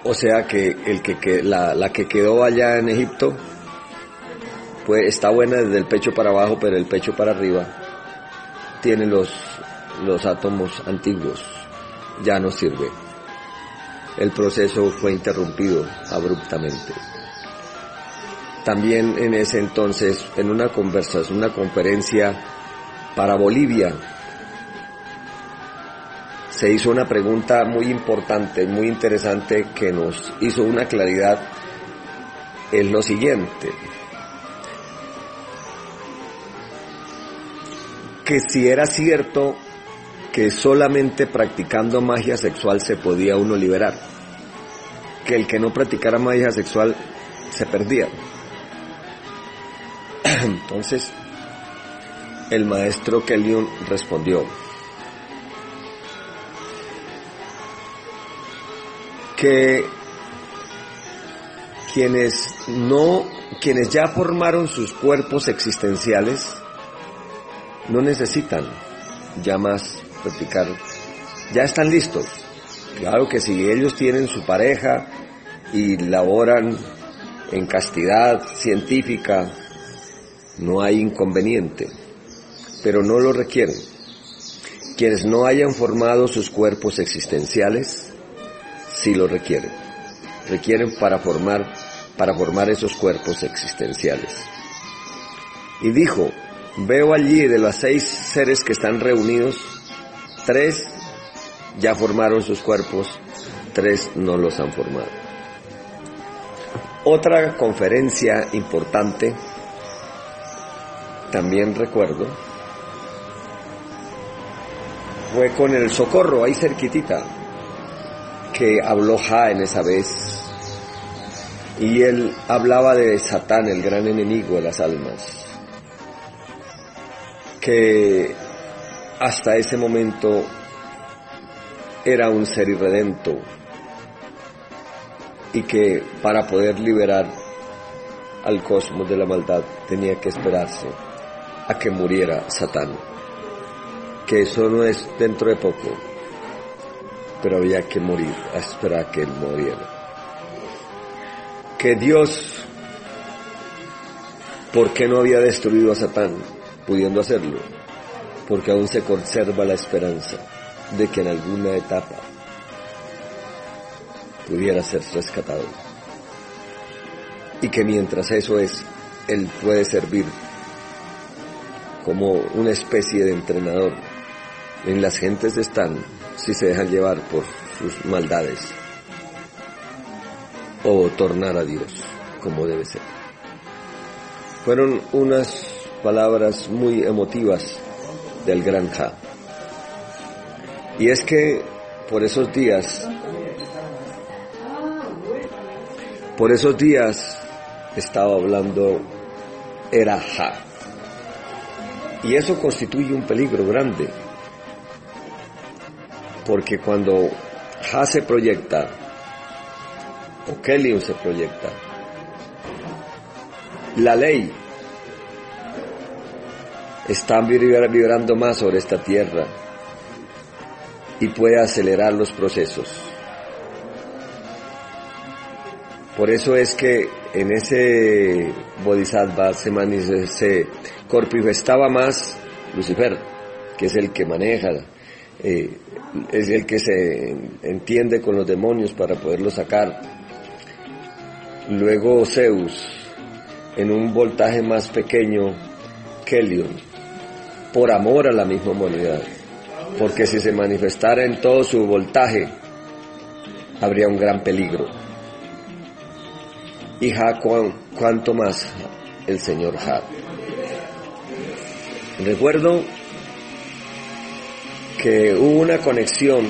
O sea que, el que, la, la que quedó allá en Egipto pues está buena desde el pecho para abajo, pero el pecho para arriba tiene los, los átomos antiguos. Ya no sirve. El proceso fue interrumpido abruptamente. También en ese entonces, en una conversación, una conferencia para Bolivia, se hizo una pregunta muy importante, muy interesante, que nos hizo una claridad. Es lo siguiente. Que si era cierto que solamente practicando magia sexual se podía uno liberar, que el que no practicara magia sexual se perdía. Entonces, el maestro Kellyon respondió que quienes no, quienes ya formaron sus cuerpos existenciales, no necesitan ya más practicar, ya están listos. Claro que si ellos tienen su pareja y laboran en castidad científica, no hay inconveniente, pero no lo requieren. Quienes no hayan formado sus cuerpos existenciales, sí lo requieren. Requieren para formar, para formar esos cuerpos existenciales. Y dijo, veo allí de los seis seres que están reunidos, tres ya formaron sus cuerpos, tres no los han formado. Otra conferencia importante también recuerdo, fue con el socorro ahí cerquitita, que habló Ja en esa vez. Y él hablaba de Satán, el gran enemigo de las almas, que hasta ese momento era un ser irredento y que para poder liberar al cosmos de la maldad tenía que esperarse a que muriera Satán. Que eso no es dentro de poco, pero había que morir, a esperar que él muriera. Que Dios, ¿por qué no había destruido a Satán, pudiendo hacerlo? Porque aún se conserva la esperanza de que en alguna etapa pudiera ser rescatado. Y que mientras eso es, Él puede servir como una especie de entrenador. En las gentes están si se dejan llevar por sus maldades o tornar a Dios como debe ser. Fueron unas palabras muy emotivas del gran Ja. Y es que por esos días, por esos días estaba hablando era Ja. Y eso constituye un peligro grande, porque cuando Ha se proyecta, o Kellyon se proyecta, la ley está vibrando más sobre esta tierra y puede acelerar los procesos. Por eso es que en ese Bodhisattva se, se corpifestaba más Lucifer, que es el que maneja, eh, es el que se entiende con los demonios para poderlos sacar. Luego Zeus, en un voltaje más pequeño, Kelly por amor a la misma humanidad. Porque si se manifestara en todo su voltaje, habría un gran peligro. Y Ja, cuanto más el señor Ja. Recuerdo que hubo una conexión.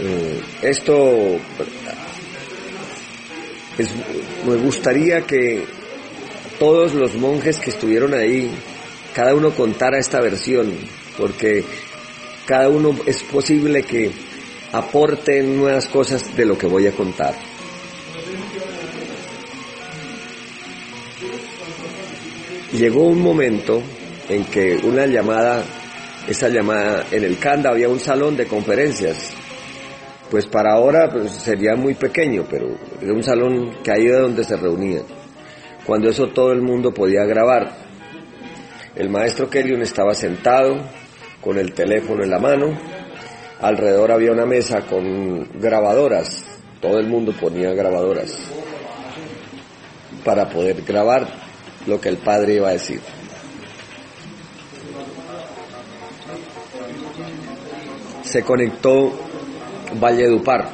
Eh, esto me gustaría que todos los monjes que estuvieron ahí, cada uno contara esta versión, porque cada uno es posible que aporte nuevas cosas de lo que voy a contar. Llegó un momento en que una llamada, esa llamada, en el Canda había un salón de conferencias pues para ahora pues, sería muy pequeño, pero era un salón que ahí era donde se reunían. Cuando eso todo el mundo podía grabar. El maestro Kellyon estaba sentado con el teléfono en la mano, alrededor había una mesa con grabadoras, todo el mundo ponía grabadoras para poder grabar lo que el padre iba a decir. Se conectó Valledupar.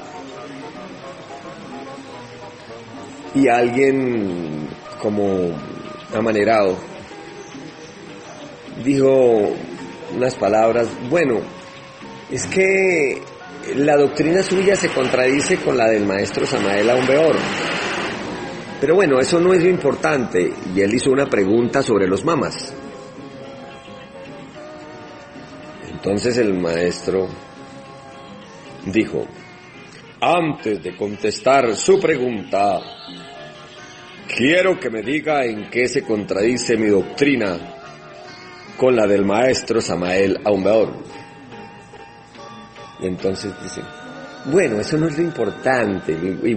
Y alguien como amanerado dijo unas palabras, bueno, es que la doctrina suya se contradice con la del maestro Samael Aumbeor. Pero bueno, eso no es lo importante. Y él hizo una pregunta sobre los mamas. Entonces el maestro dijo, antes de contestar su pregunta, quiero que me diga en qué se contradice mi doctrina con la del maestro Samael Aumbeor. Y entonces dice, bueno, eso no es lo importante. Y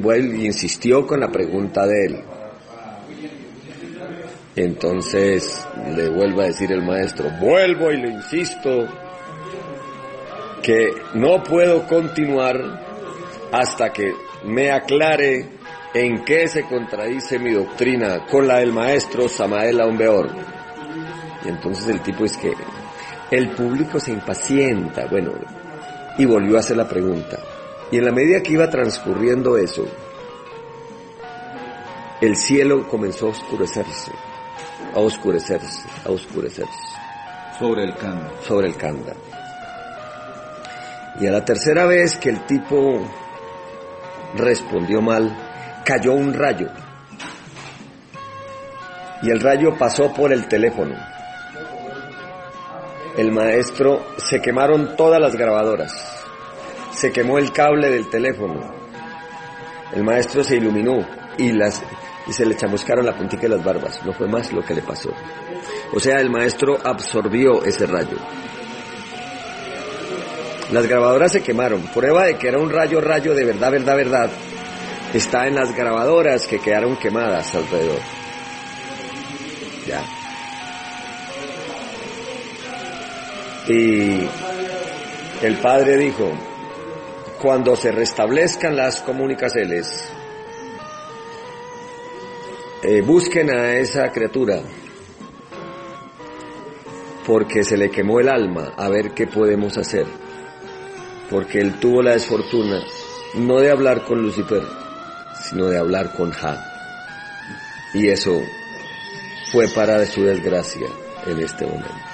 insistió con la pregunta de él. Entonces le vuelvo a decir el maestro, vuelvo y le insisto que no puedo continuar hasta que me aclare en qué se contradice mi doctrina con la del maestro Samael Aumbeor. Y entonces el tipo es que el público se impacienta, bueno, y volvió a hacer la pregunta. Y en la medida que iba transcurriendo eso, el cielo comenzó a oscurecerse, a oscurecerse, a oscurecerse. Sobre el Kanda. Sobre el Kanda. Y a la tercera vez que el tipo respondió mal, cayó un rayo. Y el rayo pasó por el teléfono. El maestro se quemaron todas las grabadoras. Se quemó el cable del teléfono. El maestro se iluminó y las y se le chamuscaron la puntita de las barbas. No fue más lo que le pasó. O sea, el maestro absorbió ese rayo. Las grabadoras se quemaron. Prueba de que era un rayo, rayo de verdad, verdad, verdad. Está en las grabadoras que quedaron quemadas alrededor. Ya. Y el padre dijo, cuando se restablezcan las comunicaciones, eh, busquen a esa criatura porque se le quemó el alma a ver qué podemos hacer porque él tuvo la desfortuna no de hablar con Lucifer, sino de hablar con Ja. Y eso fue para su desgracia en este momento.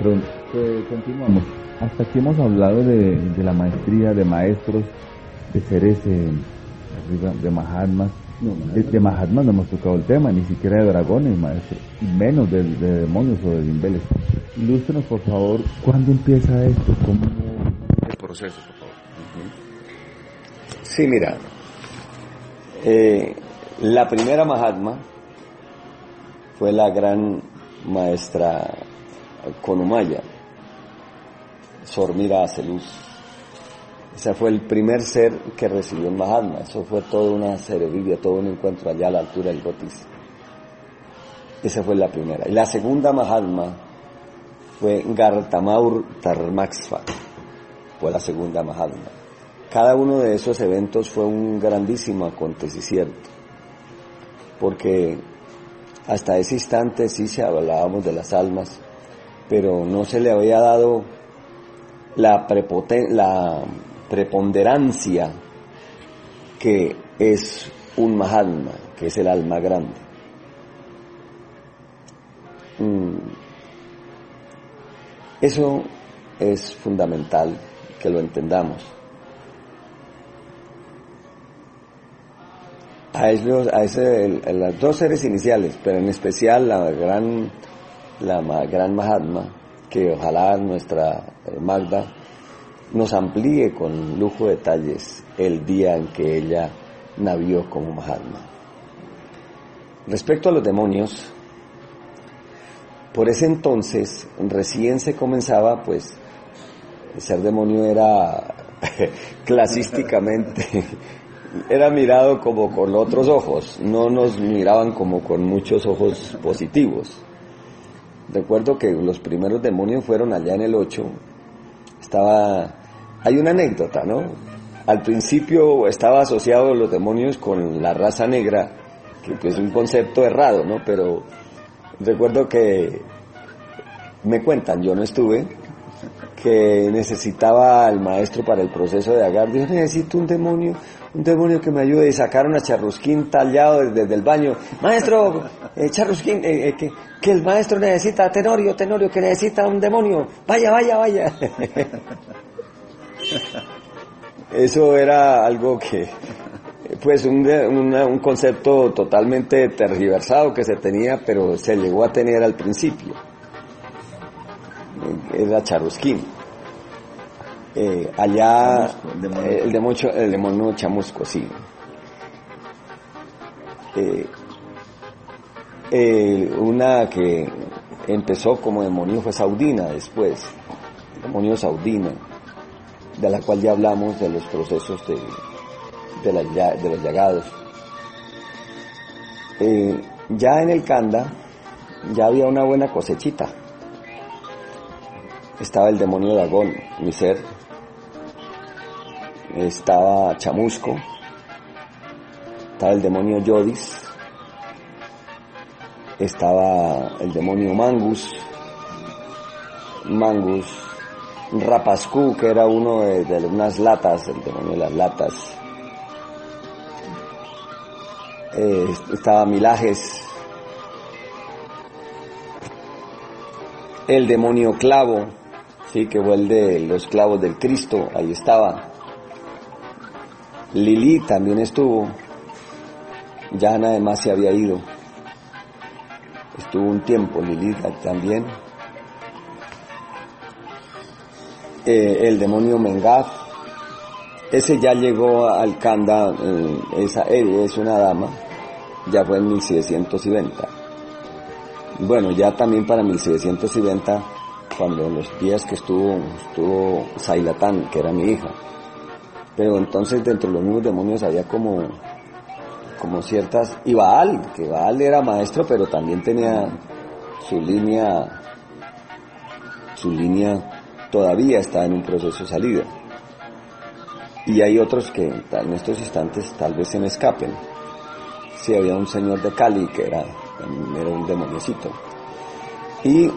Continuamos. Hasta aquí hemos hablado de, la maestría de maestros, de seres eh, de Mahatmas, de, de Mahatma no hemos tocado el tema, ni siquiera de dragones, maestro, y menos de, de demonios o de dimbeles. Ilústrenos, por favor, ¿cuándo empieza esto? ¿Cómo el proceso, por favor? Sí, mira, eh, la primera Mahatma fue la gran maestra Konumaya, Sormira Aceluz. Ese fue el primer ser que recibió el Mahatma. Eso fue toda una cerevidia, todo un encuentro allá a la altura del Gotis. Esa fue la primera. Y la segunda Mahatma fue Gartamaur Tarmaxfa. Fue la segunda Mahatma. Cada uno de esos eventos fue un grandísimo acontecimiento. Porque hasta ese instante sí se hablábamos de las almas, pero no se le había dado la, la preponderancia que es un Mahatma, que es el alma grande. Mm. Eso es fundamental que lo entendamos. A, esos, a ese, los dos seres iniciales, pero en especial la gran, la gran Mahatma, que ojalá nuestra Magda nos amplíe con lujo de detalles el día en que ella navió como Mahatma. Respecto a los demonios, por ese entonces recién se comenzaba, pues, ser demonio era clasísticamente, era mirado como con otros ojos, no nos miraban como con muchos ojos positivos. Recuerdo que los primeros demonios fueron allá en el 8, estaba hay una anécdota, ¿no? Al principio estaba asociado los demonios con la raza negra, que es un concepto errado, ¿no? Pero recuerdo que me cuentan, yo no estuve, que necesitaba al maestro para el proceso de agar. Dijo, necesito un demonio, un demonio que me ayude. Y sacaron a Charrusquín tallado desde, el baño. Maestro, eh, eh, eh, que, que el maestro necesita, Tenorio, Tenorio, que necesita un demonio. Vaya, vaya, vaya. Eso era algo que, pues un, un, concepto totalmente tergiversado que se tenía, pero se llegó a tener al principio. Era Charusquín. Eh, allá, el demonio, el demonio chamusco, sí. Eh, eh, una que empezó como demonio fue Saudina después, demonio Saudina de la cual ya hablamos de los procesos de, de, los llagados. Eh, ya en el Kanda ya había una buena cosechita. Estaba el demonio Dagón, mi ser. Estaba Chamusco. Estaba el demonio Yodis. Estaba el demonio Mangus. Mangus Rapascu, que era uno de, unas latas, el demonio de las latas. Eh, estaba Milajes, el demonio clavo, sí, que fue el de los clavos del Cristo, ahí estaba. Lili también estuvo, ya nada más se había ido. Estuvo un tiempo Lili también. Eh, el demonio Mengaf, ese ya llegó al Kanda, eh, esa es una dama, ya fue en 1720. Bueno, ya también para 1720, cuando los días que estuvo, estuvo Sailatán, que era mi hija. Pero entonces dentro de los mismos demonios había como, como ciertas, y Baal, que Baal era maestro, pero también tenía su línea, su línea todavía está en un proceso de salida. Y hay otros que en estos instantes tal vez se me escapen. Si había un señor de Cali que era, era un demoniocito. Y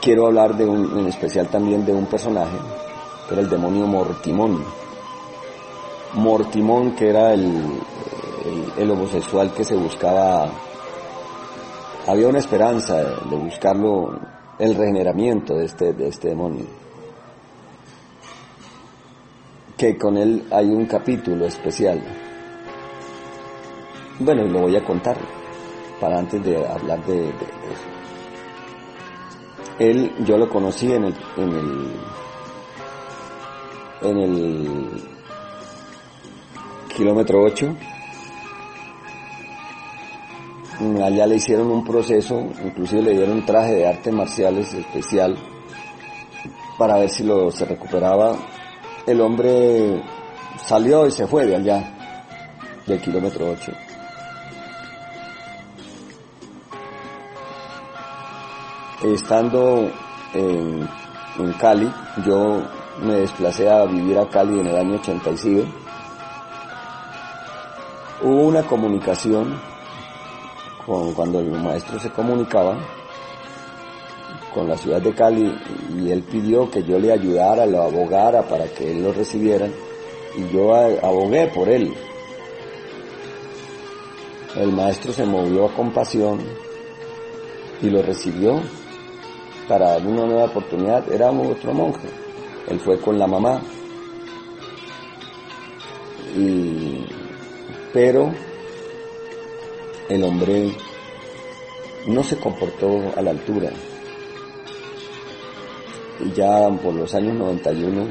quiero hablar de un, en especial también de un personaje, que era el demonio Mortimón. Mortimón, que era el, el, homosexual que se buscaba, había una esperanza de, buscarlo, el regeneramiento de este, de este demonio que con él hay un capítulo especial. Bueno, lo voy a contar para antes de hablar de eso. Él, yo lo conocí en el, en el, en el kilómetro 8. Allá le hicieron un proceso, inclusive le dieron un traje de artes marciales especial para ver si lo se recuperaba. El hombre salió y se fue de allá, del kilómetro 8. Estando en, en Cali, yo me desplacé a vivir a Cali en el año 85. Hubo una comunicación cuando el maestro se comunicaba con la ciudad de Cali y él pidió que yo le ayudara, lo abogara para que él lo recibiera y yo abogué por él. El maestro se movió a compasión y lo recibió para darle una nueva oportunidad. Era otro monje. Él fue con la mamá. Y, pero el hombre no se comportó a la altura. Y ya por los años 91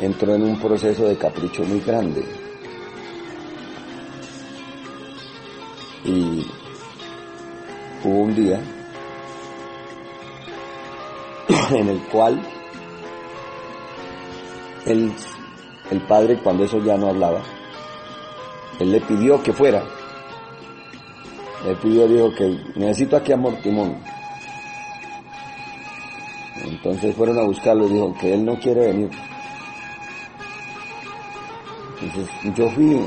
entró en un proceso de capricho muy grande. Y hubo un día en el cual el, el padre, cuando eso ya no hablaba, él le pidió que fuera. Le pidió, dijo que necesito aquí a Mortimón. Entonces fueron a buscarlo y dijo que él no quiere venir. Entonces yo fui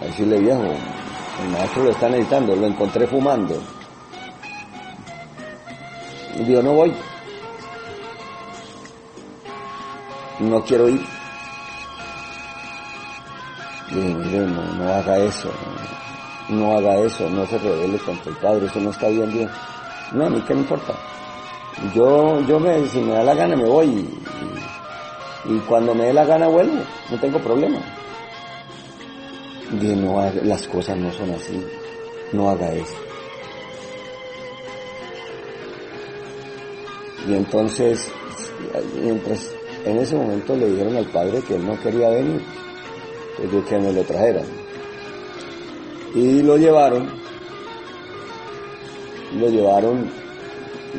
a decirle viejo, el maestro lo está necesitando, lo encontré fumando. Y dijo, no voy. No quiero ir. Dije, no, no haga eso, no, haga eso, no se revele contra el padre, eso no está bien bien. No, a mí qué me importa. Yo, yo me, si me da la gana me voy y, y- y cuando me dé la gana vuelvo, no tengo problema. Dije, no las cosas no son así, no haga eso. Y entonces, mientras en ese momento le dijeron al padre que él no quería venir, pues yo que me lo trajeran. Y lo llevaron, lo llevaron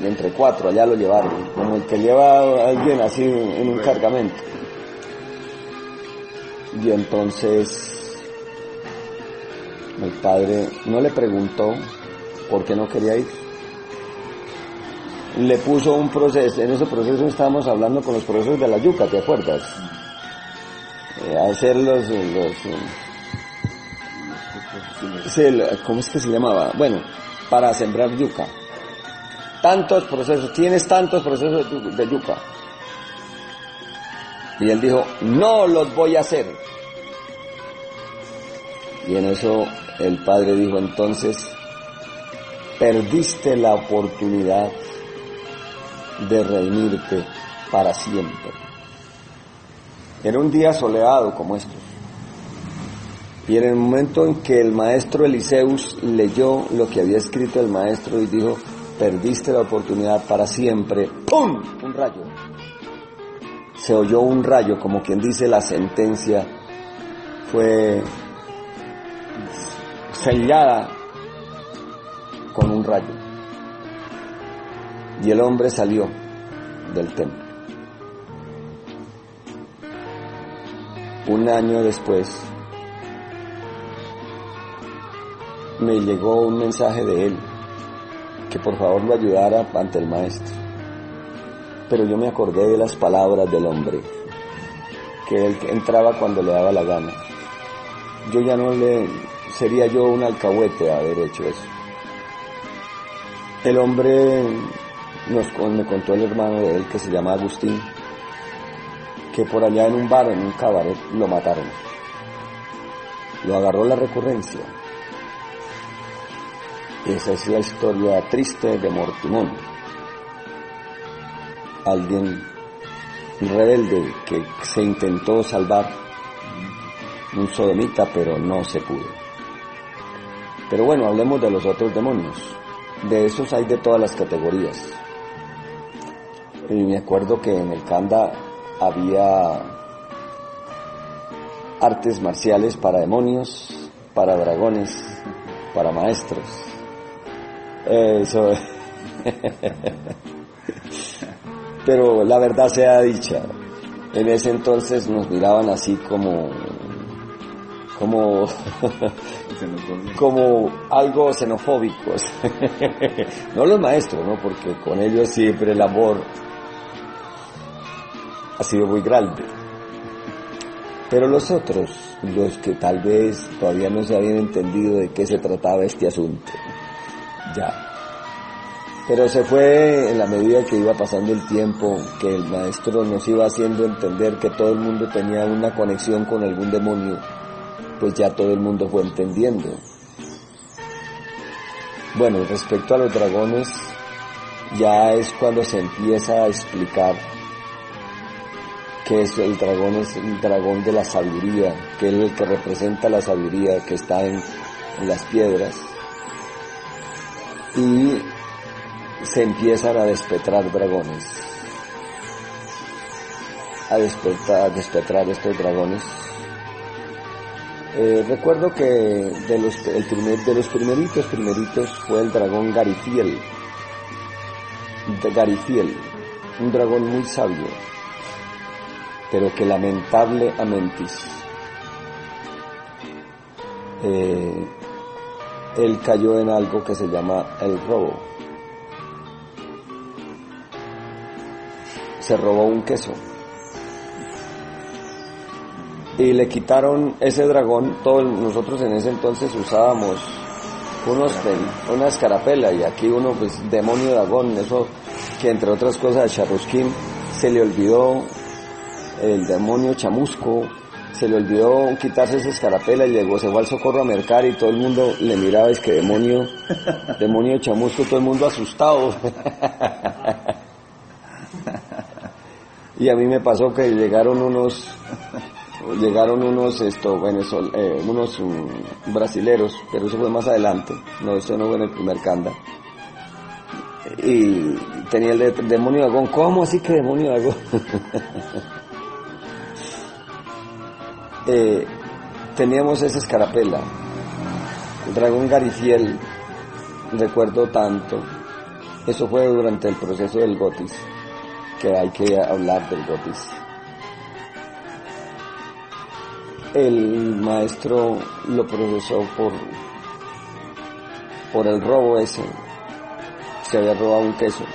entre cuatro, allá lo llevaron, como el que lleva a alguien así en un cargamento. Y entonces el padre no le preguntó por qué no quería ir. Le puso un proceso, en ese proceso estábamos hablando con los procesos de la yuca, ¿te acuerdas? Eh, hacer los, los ¿cómo es que se llamaba? Bueno, para sembrar yuca. Tantos procesos, tienes tantos procesos de yu- de yuca. Y él dijo, no los voy a hacer. Y en eso el padre dijo, entonces, perdiste la oportunidad de redimirte para siempre. Era un día soleado como estos. Y en el momento en que el maestro Eliseus leyó lo que había escrito el maestro y dijo, perdiste la oportunidad para siempre, ¡pum! Un rayo. Se oyó un rayo, como quien dice la sentencia fue sellada con un rayo. Y el hombre salió del templo. Un año después me llegó un mensaje de él que por favor lo ayudara ante el maestro. Pero yo me acordé de las palabras del hombre, que él entraba cuando le daba la gana. Yo ya no le sería yo un alcahuete haber hecho eso. El hombre nos, me contó el hermano de él que se llama Agustín, que por allá en un bar, en un cabaret, lo mataron. Lo agarró la recurrencia. Esa es la historia triste de Mortimón. Alguien rebelde que se intentó salvar un sodomita, pero no se pudo. Pero bueno, hablemos de los otros demonios. De esos hay de todas las categorías. Y me acuerdo que en el Kanda había artes marciales para demonios, para dragones, para maestros. Eso. Pero la verdad sea dicha, en ese entonces nos miraban así como como como algo xenofóbicos no los maestros no porque con ellos siempre el amor ha sido muy grande. Pero los otros los que tal vez todavía no se habían entendido de qué se trataba este asunto ya pero se fue en la medida que iba pasando el tiempo, que el maestro nos iba haciendo entender que todo el mundo tenía una conexión con algún demonio, pues ya todo el mundo fue entendiendo. Bueno, respecto a los dragones, ya es cuando se empieza a explicar que es el dragón es el dragón de la sabiduría, que es el que representa la sabiduría que está en, en las piedras. Y se empiezan a despetrar dragones. A despertar, a estos dragones. Eh, recuerdo que de los, el primer, de los primeritos, primeritos fue el dragón Garifiel. Garifiel, un dragón muy sabio, pero que lamentable a mentis. Eh, él cayó en algo que se llama el robo. se robó un queso. Y le quitaron ese dragón, todos nosotros en ese entonces usábamos unos una escarapela y aquí uno pues demonio dragón, eso que entre otras cosas a Charrusquín se le olvidó el demonio chamusco, se le olvidó quitarse esa escarapela y llegó, se fue al socorro a mercar y todo el mundo le miraba, es que demonio, demonio chamusco, todo el mundo asustado. y a mí me pasó que llegaron unos llegaron unos esto venezol, eh, unos um, brasileros pero eso fue más adelante no eso no fue en el primer canda y tenía el de, demonio dragón ¿cómo así que demonio dragón? eh, teníamos esa escarapela el dragón Garifiel recuerdo tanto eso fue durante el proceso del Gotis que hay que hablar del Gotis. El maestro lo procesó por, por el robo ese. Se había robado un queso.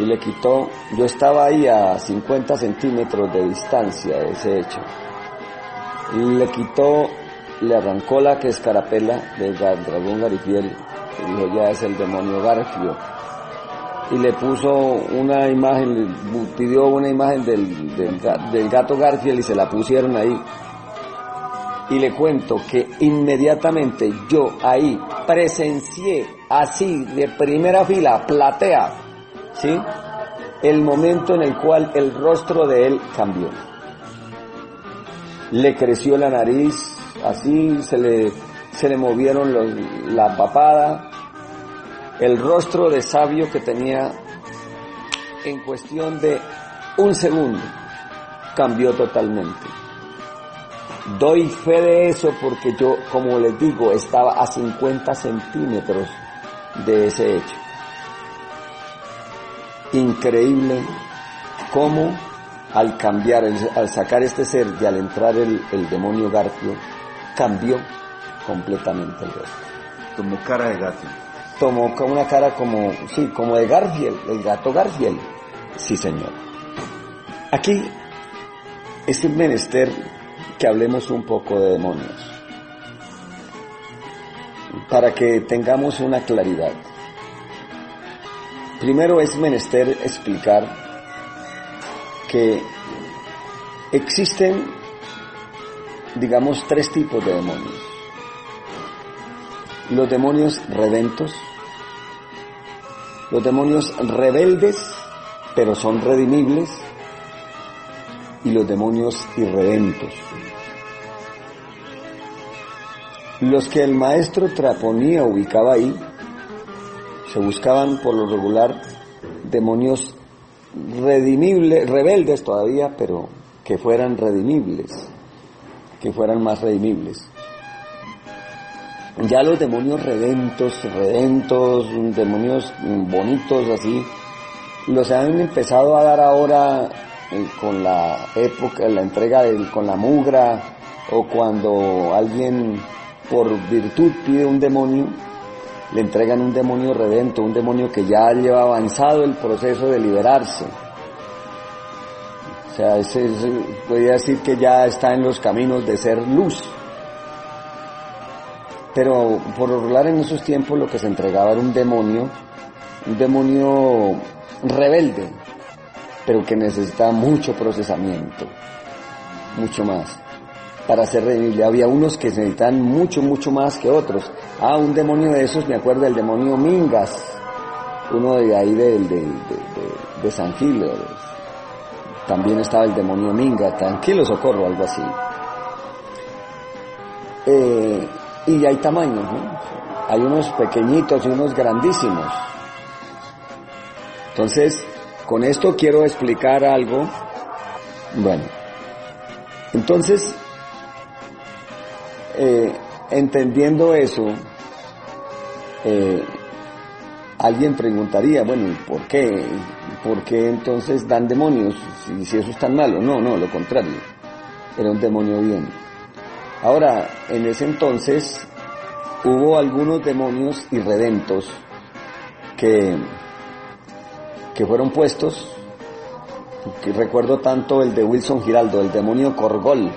Y le quitó, yo estaba ahí a 50 centímetros de distancia de ese hecho. Y le quitó, le arrancó la que escarapela del dragón Garifiel. Y dijo, ya es el demonio Garfio y le puso una imagen, pidió una imagen del, del, gato Garfield y se la pusieron ahí. Y le cuento que inmediatamente yo ahí presencié así de primera fila, platea, ¿sí? El momento en el cual el rostro de él cambió. Le creció la nariz, así se le, se le movieron los, la papada, el rostro de sabio que tenía en cuestión de un segundo cambió totalmente. Doy fe de eso porque yo, como les digo, estaba a 50 centímetros de ese hecho. Increíble cómo al cambiar, al sacar este ser y al entrar el, el demonio Garfio, cambió completamente el rostro. Tomó cara de gato tomó una cara como, sí, como de Garfield, el gato Garfield. Sí, señor. Aquí es el menester que hablemos un poco de demonios, para que tengamos una claridad. Primero es menester explicar que existen, digamos, tres tipos de demonios. Los demonios redentos, los demonios rebeldes, pero son redimibles, y los demonios irredentos. Los que el maestro Traponía ubicaba ahí, se buscaban por lo regular demonios redimibles, rebeldes todavía, pero que fueran redimibles, que fueran más redimibles. Ya los demonios redentos, redentos, demonios bonitos así, los han empezado a dar ahora eh, con la época, la entrega del, con la mugra, o cuando alguien por virtud pide un demonio, le entregan un demonio redento, un demonio que ya lleva avanzado el proceso de liberarse. O sea, ese, podría decir que ya está en los caminos de ser luz. Pero por regular en esos tiempos lo que se entregaba era un demonio, un demonio rebelde, pero que necesitaba mucho procesamiento, mucho más para ser redimible. Había unos que necesitaban mucho, mucho más que otros. Ah, un demonio de esos, me acuerdo del demonio Mingas, uno de ahí de, de, de, San Gil. También estaba el demonio Minga, tranquilo socorro, algo así. Eh, y hay tamaños, ¿no? Hay unos pequeñitos y unos grandísimos. Entonces, con esto quiero explicar algo. Bueno, entonces eh, entendiendo eso, eh, alguien preguntaría, bueno, ¿por qué? ¿Por qué entonces dan demonios? Si, si eso es tan malo. No, no, lo contrario. Era un demonio bien. Ahora, en ese entonces hubo algunos demonios irredentos que, que fueron puestos, que recuerdo tanto el de Wilson Giraldo, el demonio Corgol,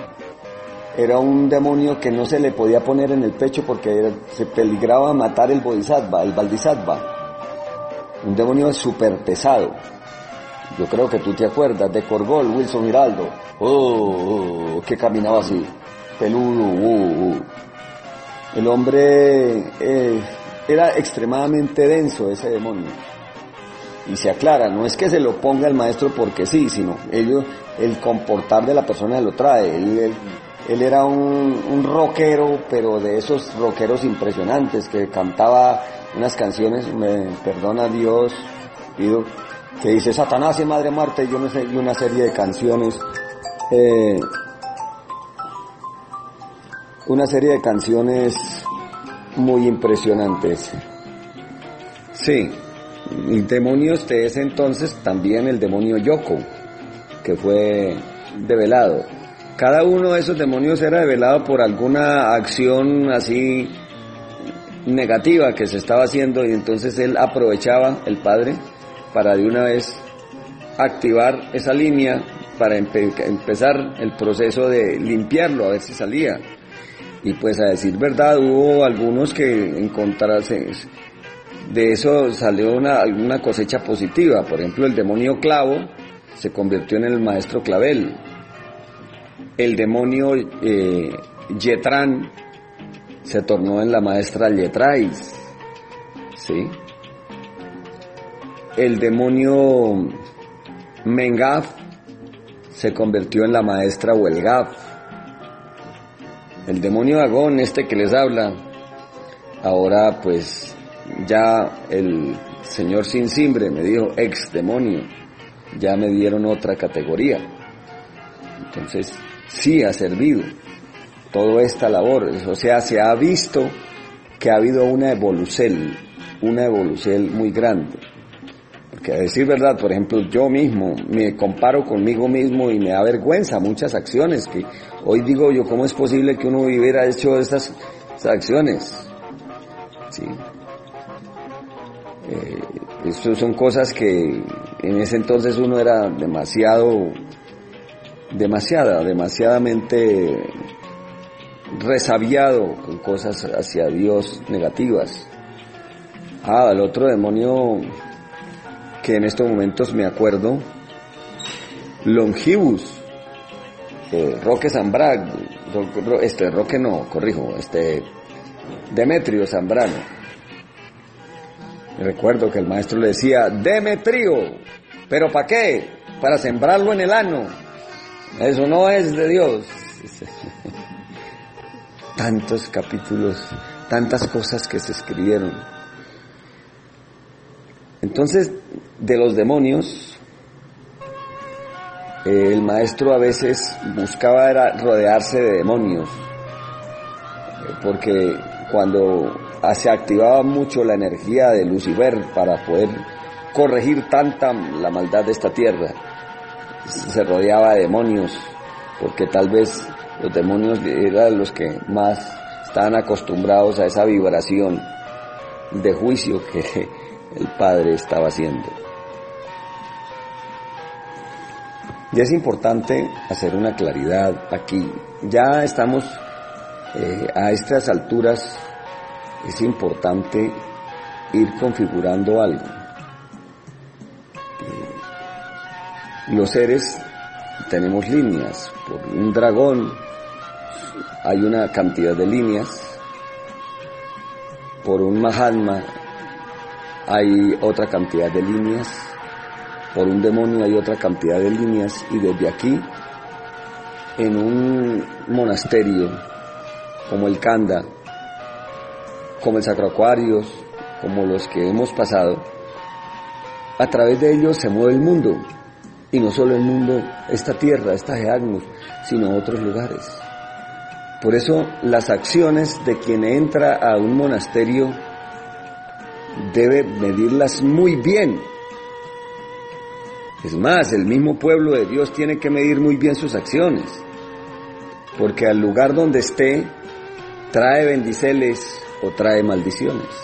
era un demonio que no se le podía poner en el pecho porque se peligraba matar el bodhisattva, el baldisattva. Un demonio súper pesado. Yo creo que tú te acuerdas de Corgol, Wilson Giraldo. Oh, oh, oh que caminaba así, peludo. Uh. El hombre eh, era extremadamente denso ese demonio. Y se aclara, no es que se lo ponga el maestro porque sí, sino ello, el comportar de la persona lo trae. Era un, un, rockero, pero de esos rockeros impresionantes, que cantaba unas canciones, me perdona Dios, que dice Satanás y Madre Marta y yo y una serie de canciones, eh, una serie de canciones muy impresionantes. Sí, el demonio de ese entonces, también el demonio Yoko, que fue develado cada uno de esos demonios era develado por alguna acción así negativa que se estaba haciendo y entonces él aprovechaba, el padre, para de una vez activar esa línea para empezar el proceso de limpiarlo, a ver si salía. Y pues a decir verdad, hubo algunos que encontrarse, de eso salió una, una cosecha positiva. Por ejemplo, el demonio clavo se convirtió en el maestro clavel el demonio eh, Yetrán se tornó en la maestra Yetrais, ¿sí? El demonio Mengaf se convirtió en la maestra Huelgaf. El demonio Agón, este que les habla, ahora pues ya el señor sin simbre me dijo ex demonio, ya me dieron otra categoría. Entonces, sí ha servido toda esta labor. O sea, se ha visto que ha habido una evolución, una evolución muy grande. Porque a decir verdad, por ejemplo, yo mismo me comparo conmigo mismo y me da vergüenza muchas acciones que hoy digo yo, ¿cómo es posible que uno hubiera hecho estas, acciones? Sí. Eh, son cosas que en ese entonces uno era demasiado demasiada, demasiadamente resabiado con cosas hacia Dios negativas. Ah, el otro demonio que en estos momentos me acuerdo, Longibus, eh, Roque Zambrano, este Roque no, corrijo, este Demetrio Zambrano. Recuerdo que el maestro le decía, Demetrio, pero ¿para qué? Para sembrarlo en el ano. Eso no es de Dios. tantos capítulos, tantas cosas que se escribieron. Entonces, de los demonios, eh, el maestro a veces buscaba rodearse de demonios, porque cuando se activaba mucho la energía de Lucifer para poder corregir tanta la maldad de esta tierra, se rodeaba de demonios, porque tal vez los demonios eran los que más estaban acostumbrados a esa vibración de juicio que el Padre estaba haciendo. Y es importante hacer una claridad aquí. Ya estamos eh, a estas alturas, es importante ir configurando algo. Los seres tenemos líneas. Por un dragón hay una cantidad de líneas. Por un Mahatma hay otra cantidad de líneas, por un demonio hay otra cantidad de líneas y desde aquí, en un monasterio como el Kanda, como el Sacroacuarios, como los que hemos pasado, a través de ellos se mueve el mundo, y no solo el mundo, esta tierra, esta Geagnus, sino otros lugares. Por eso las acciones de quien entra a un monasterio debe medirlas muy bien. Es más, el mismo pueblo de Dios tiene que medir muy bien sus acciones, porque al lugar donde esté, trae bendiceles o trae maldiciones.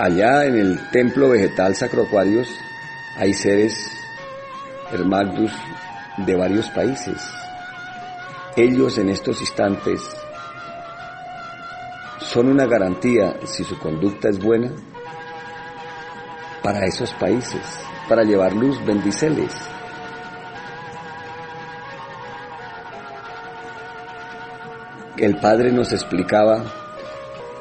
Allá en el templo vegetal Sacrocuarios hay seres hermagdus de varios países. Ellos en estos instantes son una garantía, si su conducta es buena, para esos países, para llevar luz, bendiceles. El Padre nos explicaba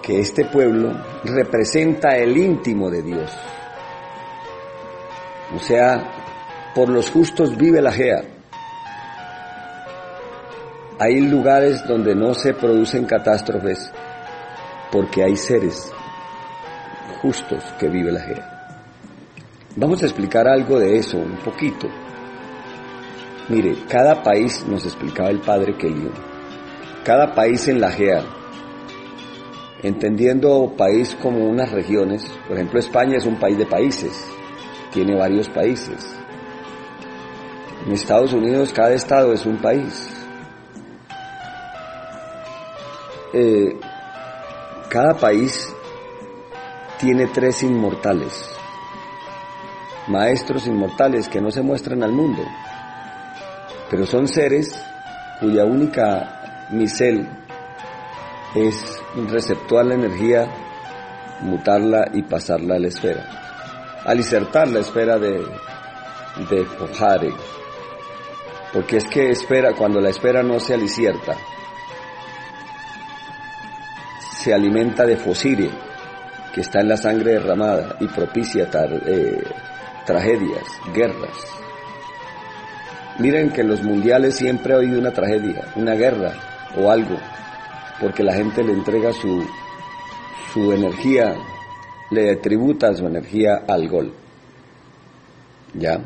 que este pueblo representa el íntimo de Dios. O sea, por los justos vive la Gea. Hay lugares donde no se producen catástrofes porque hay seres justos que vive la Gea. Vamos a explicar algo de eso, un poquito. Mire, cada país, nos explicaba el padre Kelly, cada país en la Gea, entendiendo país como unas regiones, por ejemplo España es un país de países, tiene varios países. En Estados Unidos cada estado es un país. Eh, cada país tiene tres inmortales, maestros inmortales que no se muestran al mundo, pero son seres cuya única misel es receptuar la energía, mutarla y pasarla a la esfera. Al insertar la esfera de, de porque es que espera, cuando la esfera no se alicierta, se alimenta de fosire, que está en la sangre derramada y propicia eh, tragedias, guerras. Miren que en los mundiales siempre ha habido una tragedia, una guerra o algo, porque la gente le entrega su, su energía, le tributa su energía al gol. ¿Ya?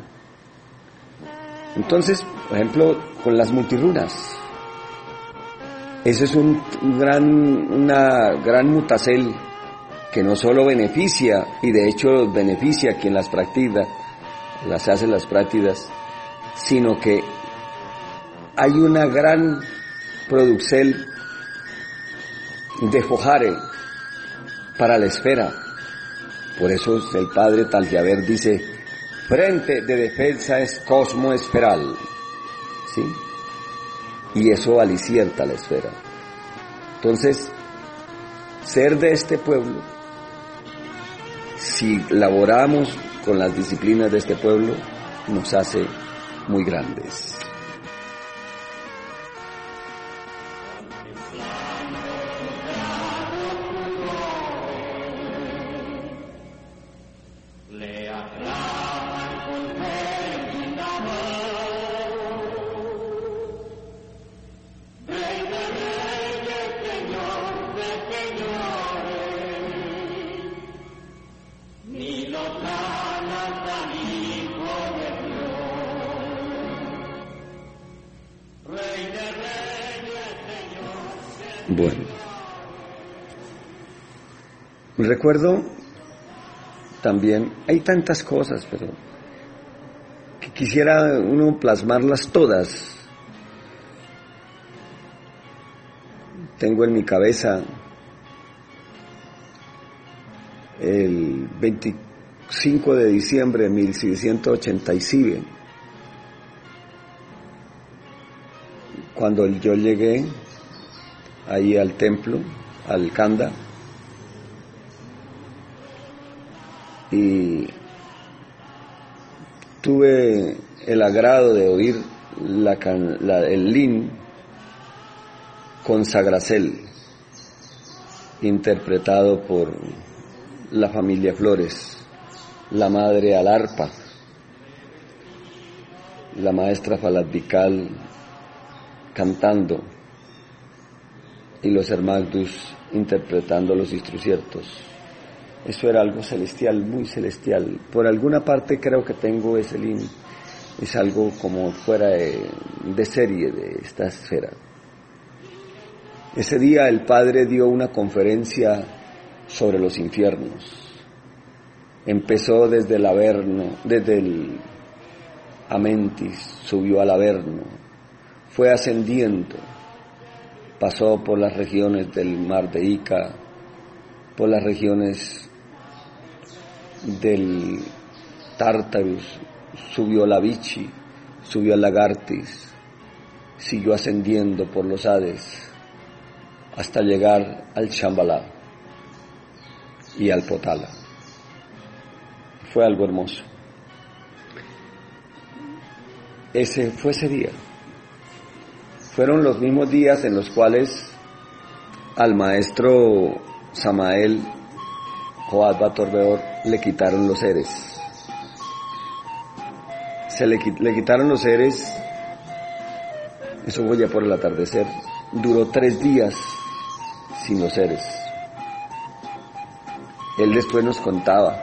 Entonces, por ejemplo, con las multirunas, ese es un gran, una gran mutacel que no solo beneficia, y de hecho beneficia a quien las practica, las hace las prácticas, sino que hay una gran producción de fojare para la esfera. Por eso el padre Taljaver dice, frente de defensa es cosmo esferal. ¿Sí? y eso alicierta la esfera. Entonces, ser de este pueblo, si laboramos con las disciplinas de este pueblo, nos hace muy grandes. Recuerdo también, hay tantas cosas, pero que quisiera uno plasmarlas todas. Tengo en mi cabeza el 25 de diciembre de 1687, cuando yo llegué ahí al templo, al Kanda, y tuve el agrado de oír el Lin con Sagracel, interpretado por la familia Flores, la madre Alarpa, la maestra Faladical cantando y los hermanos interpretando los instruciertos. Eso era algo celestial, muy celestial. Por alguna parte creo que tengo ese link. Es algo como fuera de, serie de esta esfera. Ese día el Padre dio una conferencia sobre los infiernos. Empezó desde el Averno, desde el Amentis, subió al Averno, fue ascendiendo, pasó por las regiones del mar de Ica, por las regiones del Tartarus, subió a la Vichy, subió a Lagartis, siguió ascendiendo por los Hades hasta llegar al Chambalá y al Potala. Fue algo hermoso. Ese fue ese día. Fueron los mismos días en los cuales al maestro Samael Joad Torbeor le quitaron los seres. Se le, le quitaron los seres, eso fue ya por el atardecer, duró tres días sin los seres. Él después nos contaba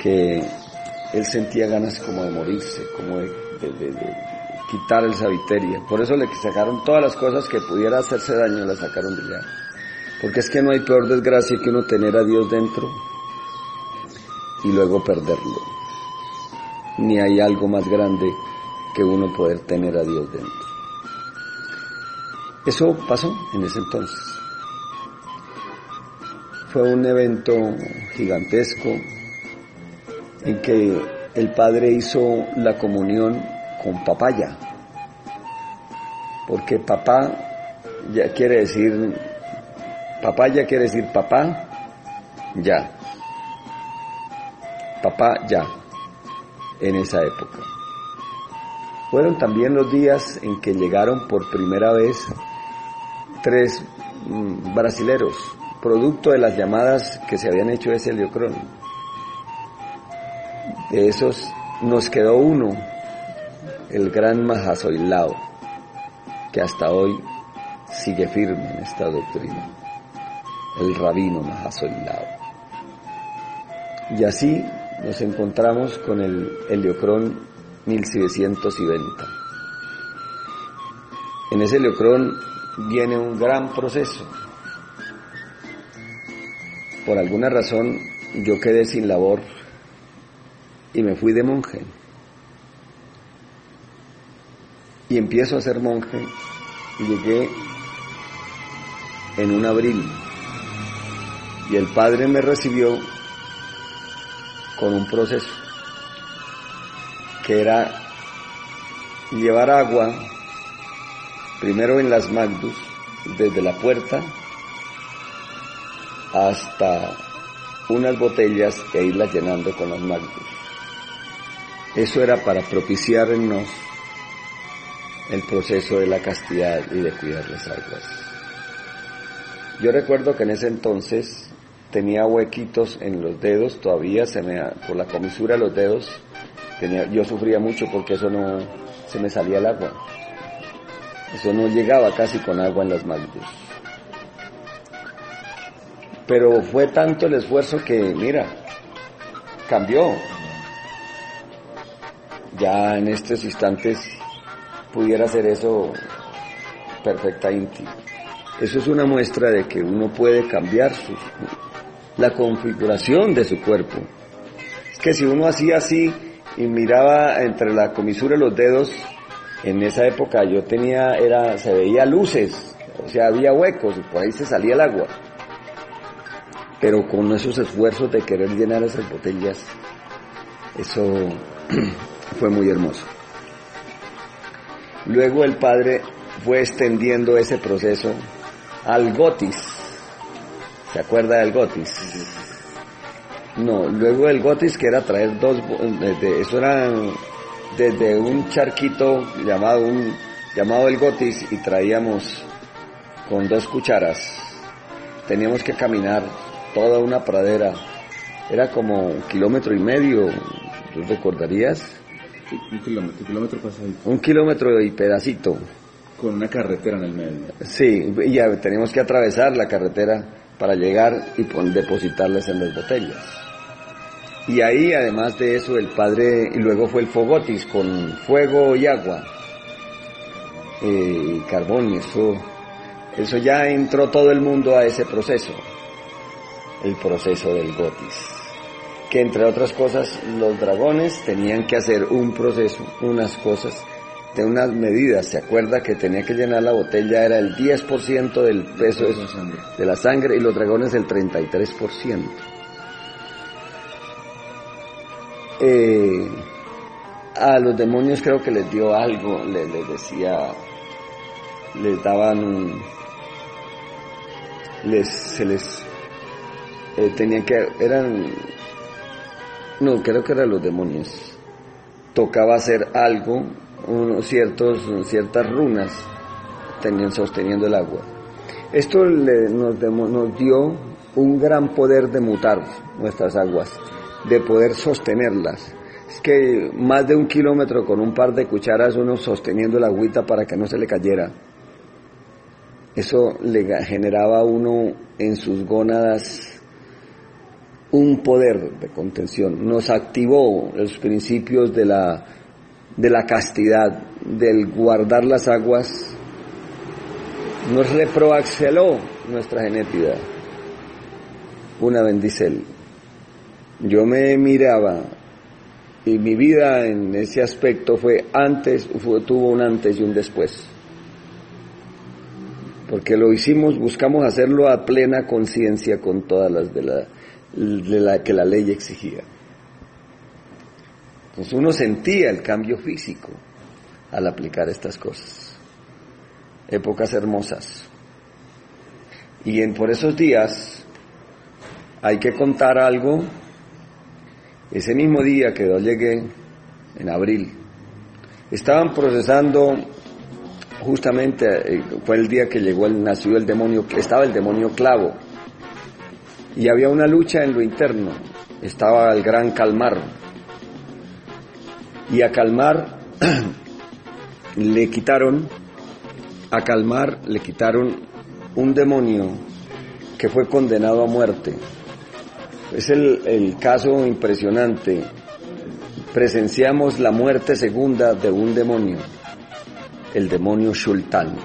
que él sentía ganas como de morirse, como de, quitar el sabiteria. Por eso le sacaron todas las cosas que pudiera hacerse daño, las sacaron de allá. Porque es que no hay peor desgracia que uno tener a Dios dentro y luego perderlo. Ni hay algo más grande que uno poder tener a Dios dentro. Eso pasó en ese entonces. Fue un evento gigantesco en que el padre hizo la comunión con papaya, porque papá ya quiere decir, papaya quiere decir papá, ya, papá ya, en esa época. Fueron también los días en que llegaron por primera vez tres mm, brasileros producto de las llamadas que se habían hecho ese heliocrón. De esos nos quedó uno, el gran Mahasoilao, que hasta hoy sigue firme en esta doctrina, el rabino Mahasoilao. Y así nos encontramos con el heliocrón 1720. En ese heliocrón viene un gran proceso por alguna razón yo quedé sin labor y me fui de monje. Y empiezo a ser monje y llegué en un abril. Y el padre me recibió con un proceso que era llevar agua primero en las magdus desde la puerta hasta unas botellas e irlas llenando con los magos. Eso era para propiciar en nos el proceso de la castidad y de cuidar las aguas. Yo recuerdo que en ese entonces tenía huequitos en los dedos, todavía se me, por la comisura de los dedos, tenía, yo sufría mucho porque eso no, se me salía el agua. Eso no llegaba casi con agua en las manos pero fue tanto el esfuerzo que, mira, cambió. Ya en estos instantes pudiera hacer eso perfecta íntima. Eso es una muestra de que uno puede cambiar su, la configuración de su cuerpo. Es que si uno hacía así y miraba entre la comisura de los dedos, en esa época yo tenía, era, se veía luces, o sea, había huecos y por ahí se salía el agua. Pero con esos esfuerzos de querer llenar esas botellas, eso fue muy hermoso. Luego el padre fue extendiendo ese proceso al gotis. ¿Se acuerda del gotis? No, luego el gotis que era traer dos, eso era desde un charquito llamado un llamado el gotis y traíamos con dos cucharas. Teníamos que caminar toda una pradera. Era como un kilómetro y medio, ¿tú recordarías? Un kilómetro, kilómetro Un kilómetro y pedacito. Con una carretera en el medio. Sí, y ya teníamos que atravesar la carretera para llegar y depositarlas en las botellas. Y ahí, además de eso, el padre, y luego fue el fogotis con fuego y agua, eh, y carbón, y eso, eso ya entró todo el mundo a ese proceso, el proceso del gotis. Que entre otras cosas, los dragones tenían que hacer un proceso, unas cosas, de unas medidas. ¿Se acuerda que tenía que llenar la botella? Era el 10% del peso de, de la sangre y los dragones el 33%. Eh, a los demonios creo que les dio algo, les, decía, les daban, les, se les, eh, tenían que, eran, no, creo que eran los demonios, tocaba hacer algo, unos ciertos, ciertas runas tenían sosteniendo el agua. Esto nos, nos dio un gran poder de mutar nuestras aguas de poder sostenerlas. Es que más de un kilómetro con un par de cucharas uno sosteniendo la agüita para que no se le cayera. Eso le generaba a uno en sus gónadas un poder de contención. Nos activó los principios de la, de la castidad, del guardar las aguas. Nos reproaxeló nuestra genética. Una bendicel. Yo me miraba y mi vida en ese aspecto fue antes, tuvo un antes y un después. Porque lo hicimos, buscamos hacerlo a plena conciencia con todas las de la, de la que la ley exigía. Entonces uno sentía el cambio físico al aplicar estas cosas. Épocas hermosas. Y en, por esos días hay que contar algo ese mismo día que yo llegué, en abril, estaban procesando, justamente eh, fue el día que llegó el, nació el demonio, estaba el demonio clavo, y había una lucha en lo interno, estaba el gran calmar, y a calmar le quitaron, a calmar le quitaron un demonio que fue condenado a muerte es el, caso impresionante. Presenciamos la muerte segunda de un demonio, el demonio Shultan,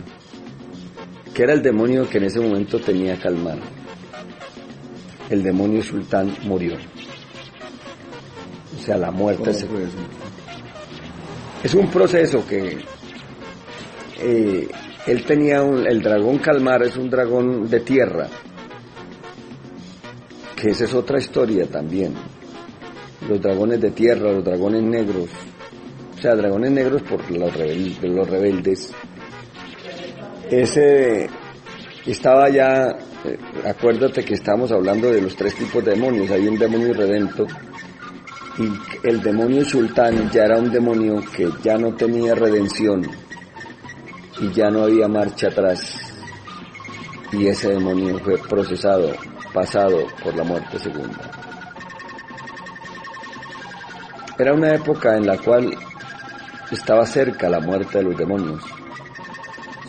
que era el demonio que en ese momento tenía calmar. El demonio Sultán murió. O sea, la muerte segunda. Es un proceso que eh, él tenía el dragón calmar, es un dragón de tierra, que esa es otra historia también. Los dragones de tierra, los dragones negros, o sea, dragones negros por los, los rebeldes. Ese estaba ya, eh, acuérdate que estábamos hablando de los tres tipos de demonios, hay un demonio redento y el demonio sultán ya era un demonio que ya no tenía redención y ya no había marcha atrás y ese demonio fue procesado pasado por la muerte segunda. Era una época en la cual estaba cerca la muerte de los demonios,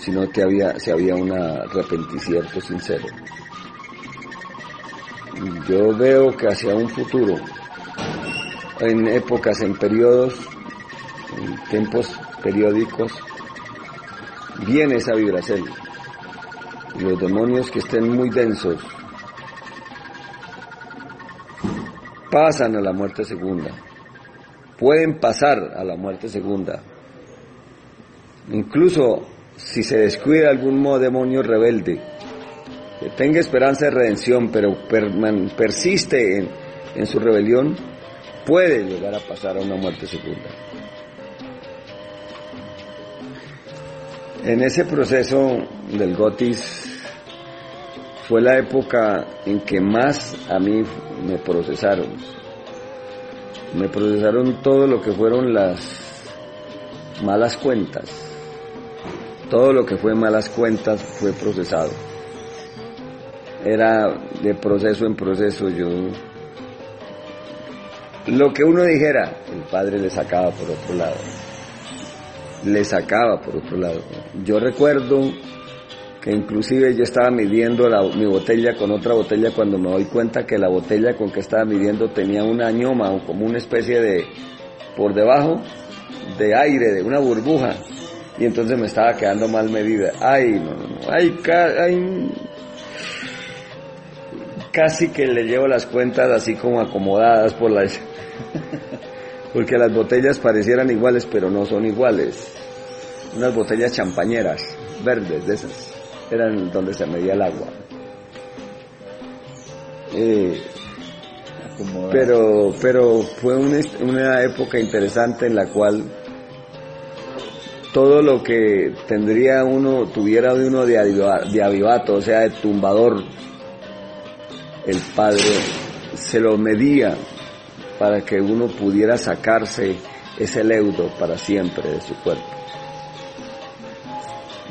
sino que había, había un arrepenticierto sincero. Yo veo que hacia un futuro, en épocas, en periodos, en tiempos periódicos, viene esa vibración los demonios que estén muy densos pasan a la muerte segunda, pueden pasar a la muerte segunda. Incluso si se descuida algún demonio rebelde, que tenga esperanza de redención, pero persiste en su rebelión, puede llegar a pasar a una muerte segunda. En ese proceso del Gotis fue la época en que más a mí me procesaron. Me procesaron todo lo que fueron las malas cuentas. Todo lo que fue malas cuentas fue procesado. Era de proceso en proceso yo lo que uno dijera, el padre le sacaba por otro lado. Le sacaba por otro lado. Yo recuerdo que inclusive yo estaba midiendo mi botella con otra botella cuando me doy cuenta que la botella con que estaba midiendo tenía una añoma o como una especie de, por debajo, de aire, de una burbuja. Y entonces me estaba quedando mal medida. Ay, no, no, no. Ay, ay, casi que le llevo las cuentas así como acomodadas por la... Porque las botellas parecieran iguales, pero no son iguales. Unas botellas champañeras, verdes de esas, eran donde se medía el agua. Eh, pero, pero fue una, época interesante en la cual todo lo que tendría uno, tuviera uno de, de avivato, o sea, de tumbador, el Padre se lo medía para que uno pudiera sacarse ese leudo para siempre de su cuerpo.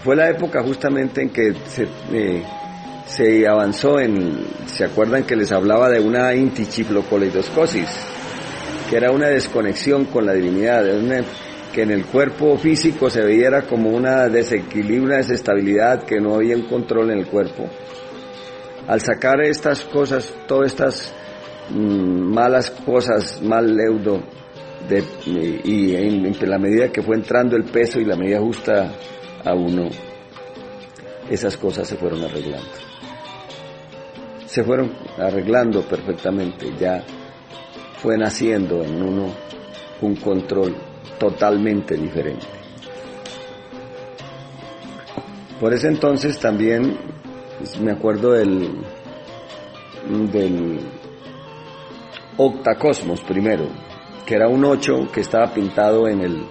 Fue la época justamente en que se, eh, avanzó en, ¿se acuerdan que les hablaba de una intichiflocoleidoscosis? Que era una desconexión con la divinidad, que en el cuerpo físico se veía como una desequilibrio, una desestabilidad, que no había un control en el cuerpo al sacar estas cosas, todas estas mm, malas cosas, mal leudo, de, y, en, la medida que fue entrando el peso y la medida justa a uno, esas cosas se fueron arreglando. Se fueron arreglando perfectamente, ya fue naciendo en uno un control totalmente diferente. Por ese entonces también me acuerdo del, del Octacosmos primero, que era un 8 que estaba pintado en el,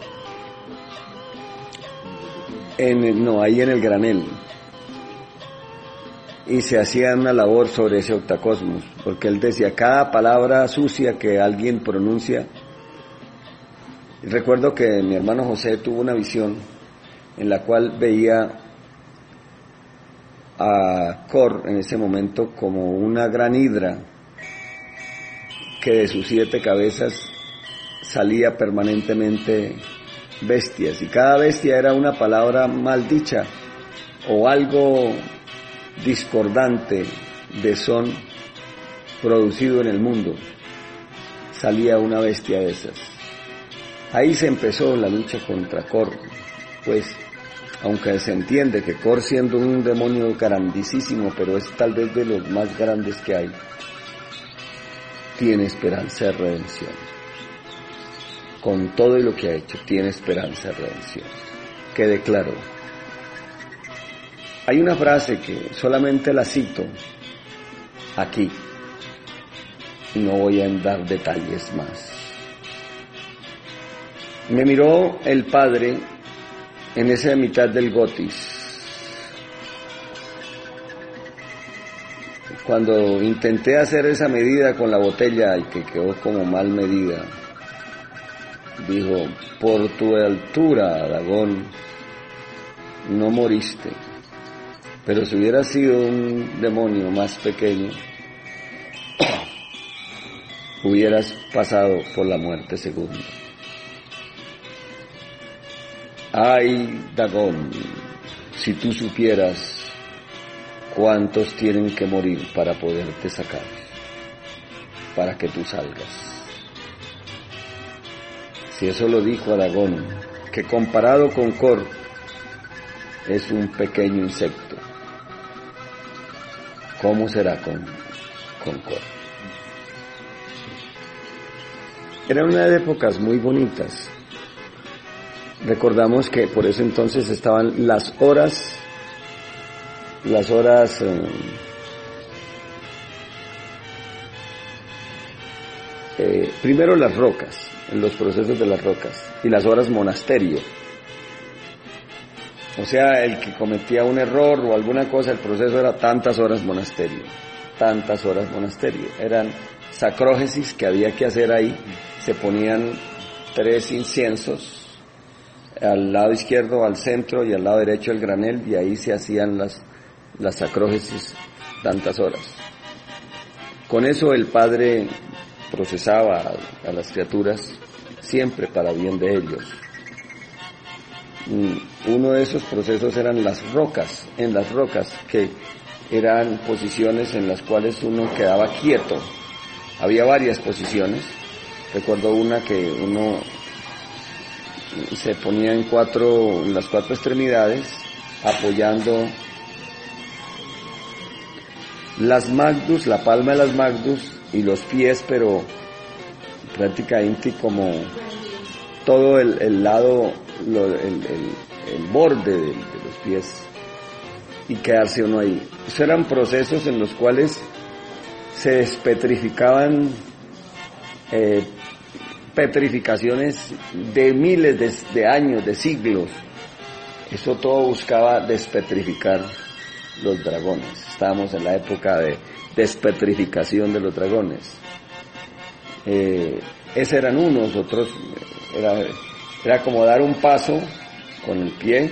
en no, ahí en el granel. Y se hacía una labor sobre ese octacosmos, porque él decía, cada palabra sucia que alguien pronuncia, recuerdo que mi hermano José tuvo una visión en la cual veía a Cor en ese momento como una gran hidra que de sus siete cabezas salía permanentemente bestias y cada bestia era una palabra maldicha o algo discordante de son producido en el mundo. Salía una bestia de esas. Ahí se empezó la lucha contra Cor, pues aunque se entiende que Kor siendo un demonio grandísimo, pero es tal vez de los más grandes que hay, tiene esperanza de redención. Con todo lo que ha hecho, tiene esperanza de redención. Quede claro. Hay una frase que solamente la cito aquí no voy a dar detalles más. Me miró el Padre en esa mitad del gotis. Cuando intenté hacer esa medida con la botella y que quedó como mal medida, dijo, por tu altura, Aragón, no moriste, pero si hubiera sido un demonio más pequeño, hubieras pasado por la muerte segunda. Ay, Dagón, si tú supieras cuántos tienen que morir para poderte sacar, para que tú salgas. Si eso lo dijo Aragón, que comparado con Cor es un pequeño insecto, ¿Cómo será con, con Cora? Eran unas épocas muy bonitas. Recordamos que por eso entonces estaban las horas, las horas eh, eh, primero las rocas, los procesos de las rocas, y las horas monasterio. O sea, el que cometía un error o alguna cosa, el proceso era tantas horas monasterio, tantas horas monasterio. Eran sacrógesis que había que hacer ahí, se ponían tres inciensos, al lado izquierdo, al centro y al lado derecho el granel, y ahí se hacían las, las sacrógesis tantas horas. Con eso el padre procesaba a, a las criaturas siempre para bien de ellos. Mm, Uno de esos procesos eran las rocas, en las rocas, que eran posiciones en las cuales uno quedaba quieto. Había varias posiciones. Recuerdo una que uno se ponía en cuatro, en las cuatro extremidades, apoyando las magdus, la palma de las magdus y los pies, pero prácticamente como todo el, lado, el, borde de, de los pies y quedarse uno ahí. Esos eran procesos en los cuales se despetrificaban eh, petrificaciones de miles de, años, de siglos. Eso todo buscaba despetrificar los dragones. Estábamos en la época de despetrificación de los dragones. Eh, eran unos, otros era, era como dar un paso con el pie,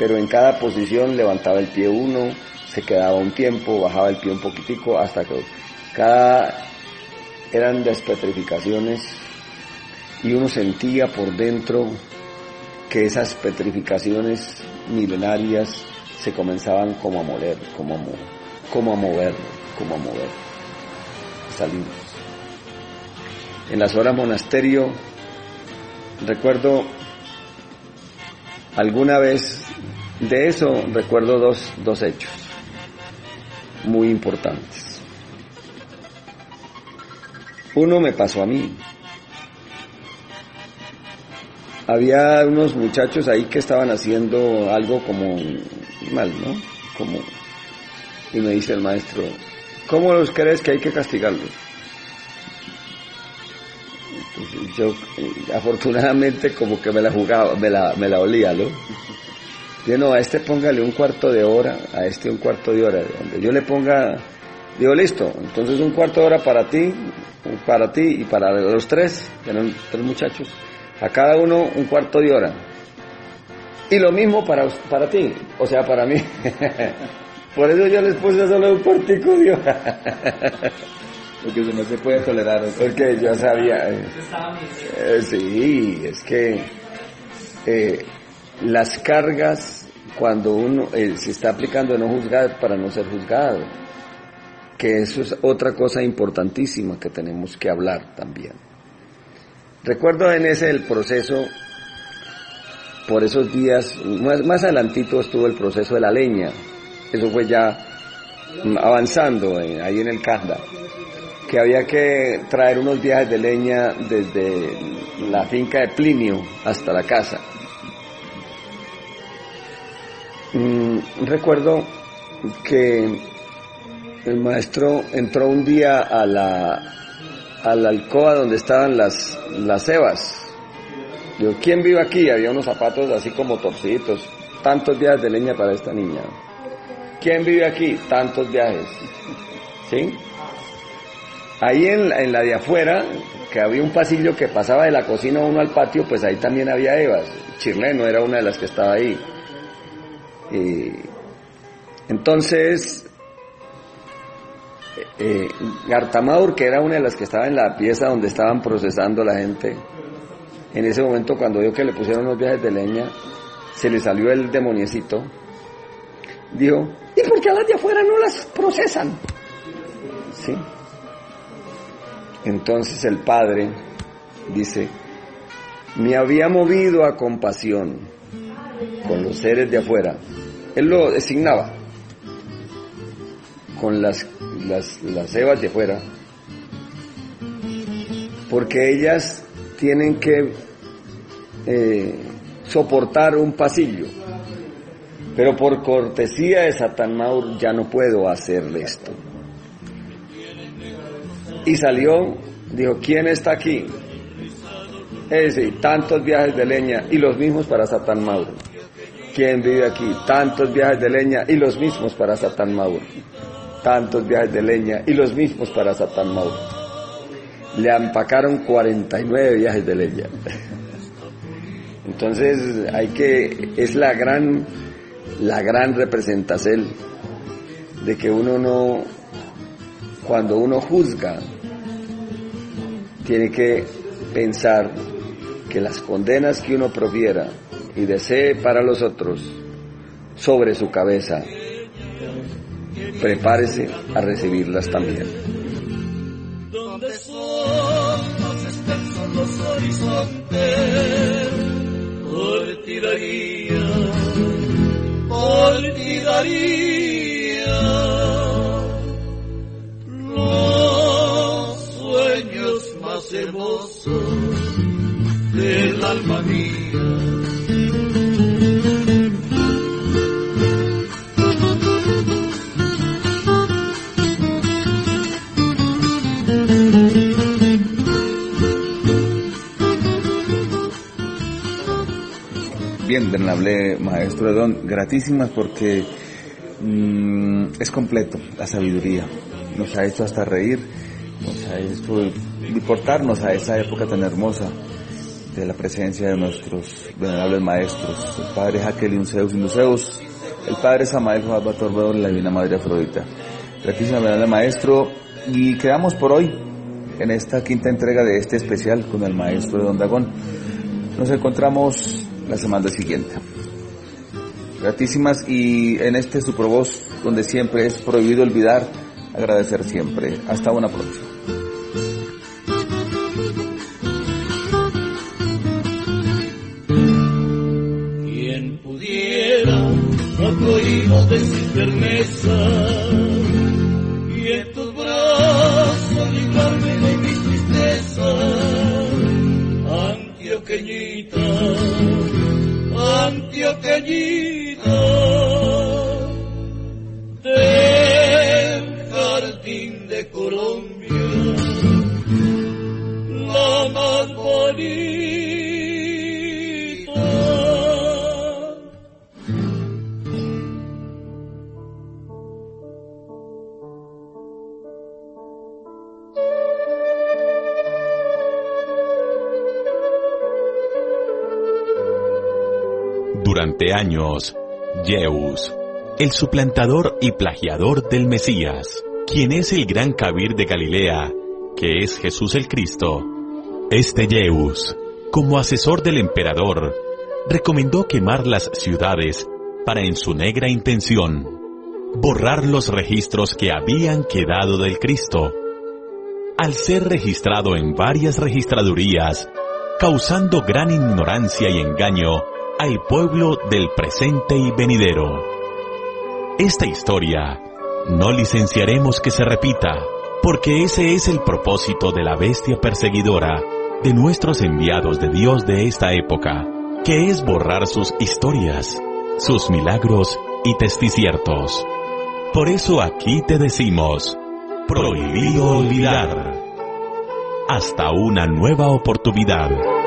pero en cada posición levantaba el pie uno, se quedaba un tiempo, bajaba el pie un poquitico, hasta que cada eran despetrificaciones y uno sentía por dentro que esas petrificaciones milenarias se comenzaban como a mover, como a, mo- como a mover, como a mover. Salimos. En las horas monasterio, recuerdo alguna vez, de eso recuerdo dos, dos hechos muy importantes. Uno me pasó a mí. Había unos muchachos ahí que estaban haciendo algo como mal, ¿no? Como y me dice el maestro, ¿cómo los crees que hay que castigarlos? Yo eh, afortunadamente como que me la jugaba, me la, me la olía, ¿no? Yo no, a este póngale un cuarto de hora, a este un cuarto de hora. Donde yo le ponga, digo, listo, entonces un cuarto de hora para ti, para ti y para los tres, eran tres muchachos, a cada uno un cuarto de hora. Y lo mismo para, para ti, o sea, para mí. Por eso yo les puse solo un cuartico de hora. Porque eso no se puede tolerar. Porque yo sabía. eh, eh, sí, es que eh, las cargas, cuando uno eh, se está aplicando de no juzgar para no ser juzgado, que eso es otra cosa importantísima que tenemos que hablar también. Recuerdo en ese el proceso, por esos días, más, más adelantito estuvo el proceso de la leña, eso fue ya mm, avanzando eh, ahí en el Canda que había que traer unos viajes de leña desde la finca de Plinio hasta la casa. Mm, recuerdo que el maestro entró un día a la, a la alcoba donde estaban las, las cebas. Digo, ¿quién vive aquí? Había unos zapatos así como torciditos. Tantos viajes de leña para esta niña. ¿Quién vive aquí? Tantos viajes. ¿Sí? Ahí en, la- en la de afuera, que había un pasillo que pasaba de la cocina uno al patio, pues ahí también había Evas. Chirleno era una de las que estaba ahí. Y entonces, eh, Gartamaur, que era una de las que estaba en la pieza donde estaban procesando la gente, en ese momento cuando vio que le pusieron los viajes de leña, se le salió el demoniecito. Dijo, ¿y por qué a las de afuera no las procesan? ¿Sí? Entonces el padre dice, me había movido a compasión con los seres de afuera. Él lo designaba con las, las, las evas de fuera, porque ellas tienen que eh, soportar un pasillo. Pero por cortesía de Maur ya no puedo hacerle esto. Y salió, dijo, ¿quién está aquí? Ese, tantos viajes de leña y los mismos para Satan Mauro. ¿Quién vive aquí? Tantos viajes de leña y los mismos para Mauro. Tantos viajes de leña y los mismos para Satan Mauro. Le empacaron 49 viajes de leña. Entonces hay que, es la gran, la gran representación de que uno no, cuando uno juzga, tiene que pensar que las condenas que uno profiera y desee para los otros sobre su cabeza, prepárese a recibirlas también. Donde son más extensos los horizontes, por ti daría, por ti daría los sueños más hermosos del alma mía. Venerable maestro de Don, gratísimas porque mm, es completo la sabiduría. Nos ha hecho hasta reír, nos ha hecho importarnos a esa época tan hermosa de la presencia de nuestros venerables maestros, el padre Jacqueline Zeus Induceus, el padre Samael Juan Bator y la Divina Madre Afrodita. Gratísima venerable maestro, y quedamos por hoy en esta quinta entrega de este especial con el maestro de Don Dagón. Nos encontramos la semana siguiente. Gratísimas y en este su voz donde siempre es prohibido olvidar, agradecer siempre. Hasta una próxima. Quien pudiera no prohíbo decir firmeza años, Yeus, el suplantador y plagiador del Mesías, quien es el gran cabir de Galilea, que es Jesús el Cristo. Este Yeus, como asesor del emperador, recomendó quemar las ciudades para en su negra intención borrar los registros que habían quedado del Cristo, al ser registrado en varias registradurías, causando gran ignorancia y engaño al pueblo del presente y venidero. Esta historia no licenciaremos que se repita, porque ese es el propósito de la bestia perseguidora de nuestros enviados de Dios de esta época, que es borrar sus historias, sus milagros y testiciertos. Por eso aquí te decimos, prohibido olvidar. Hasta una nueva oportunidad.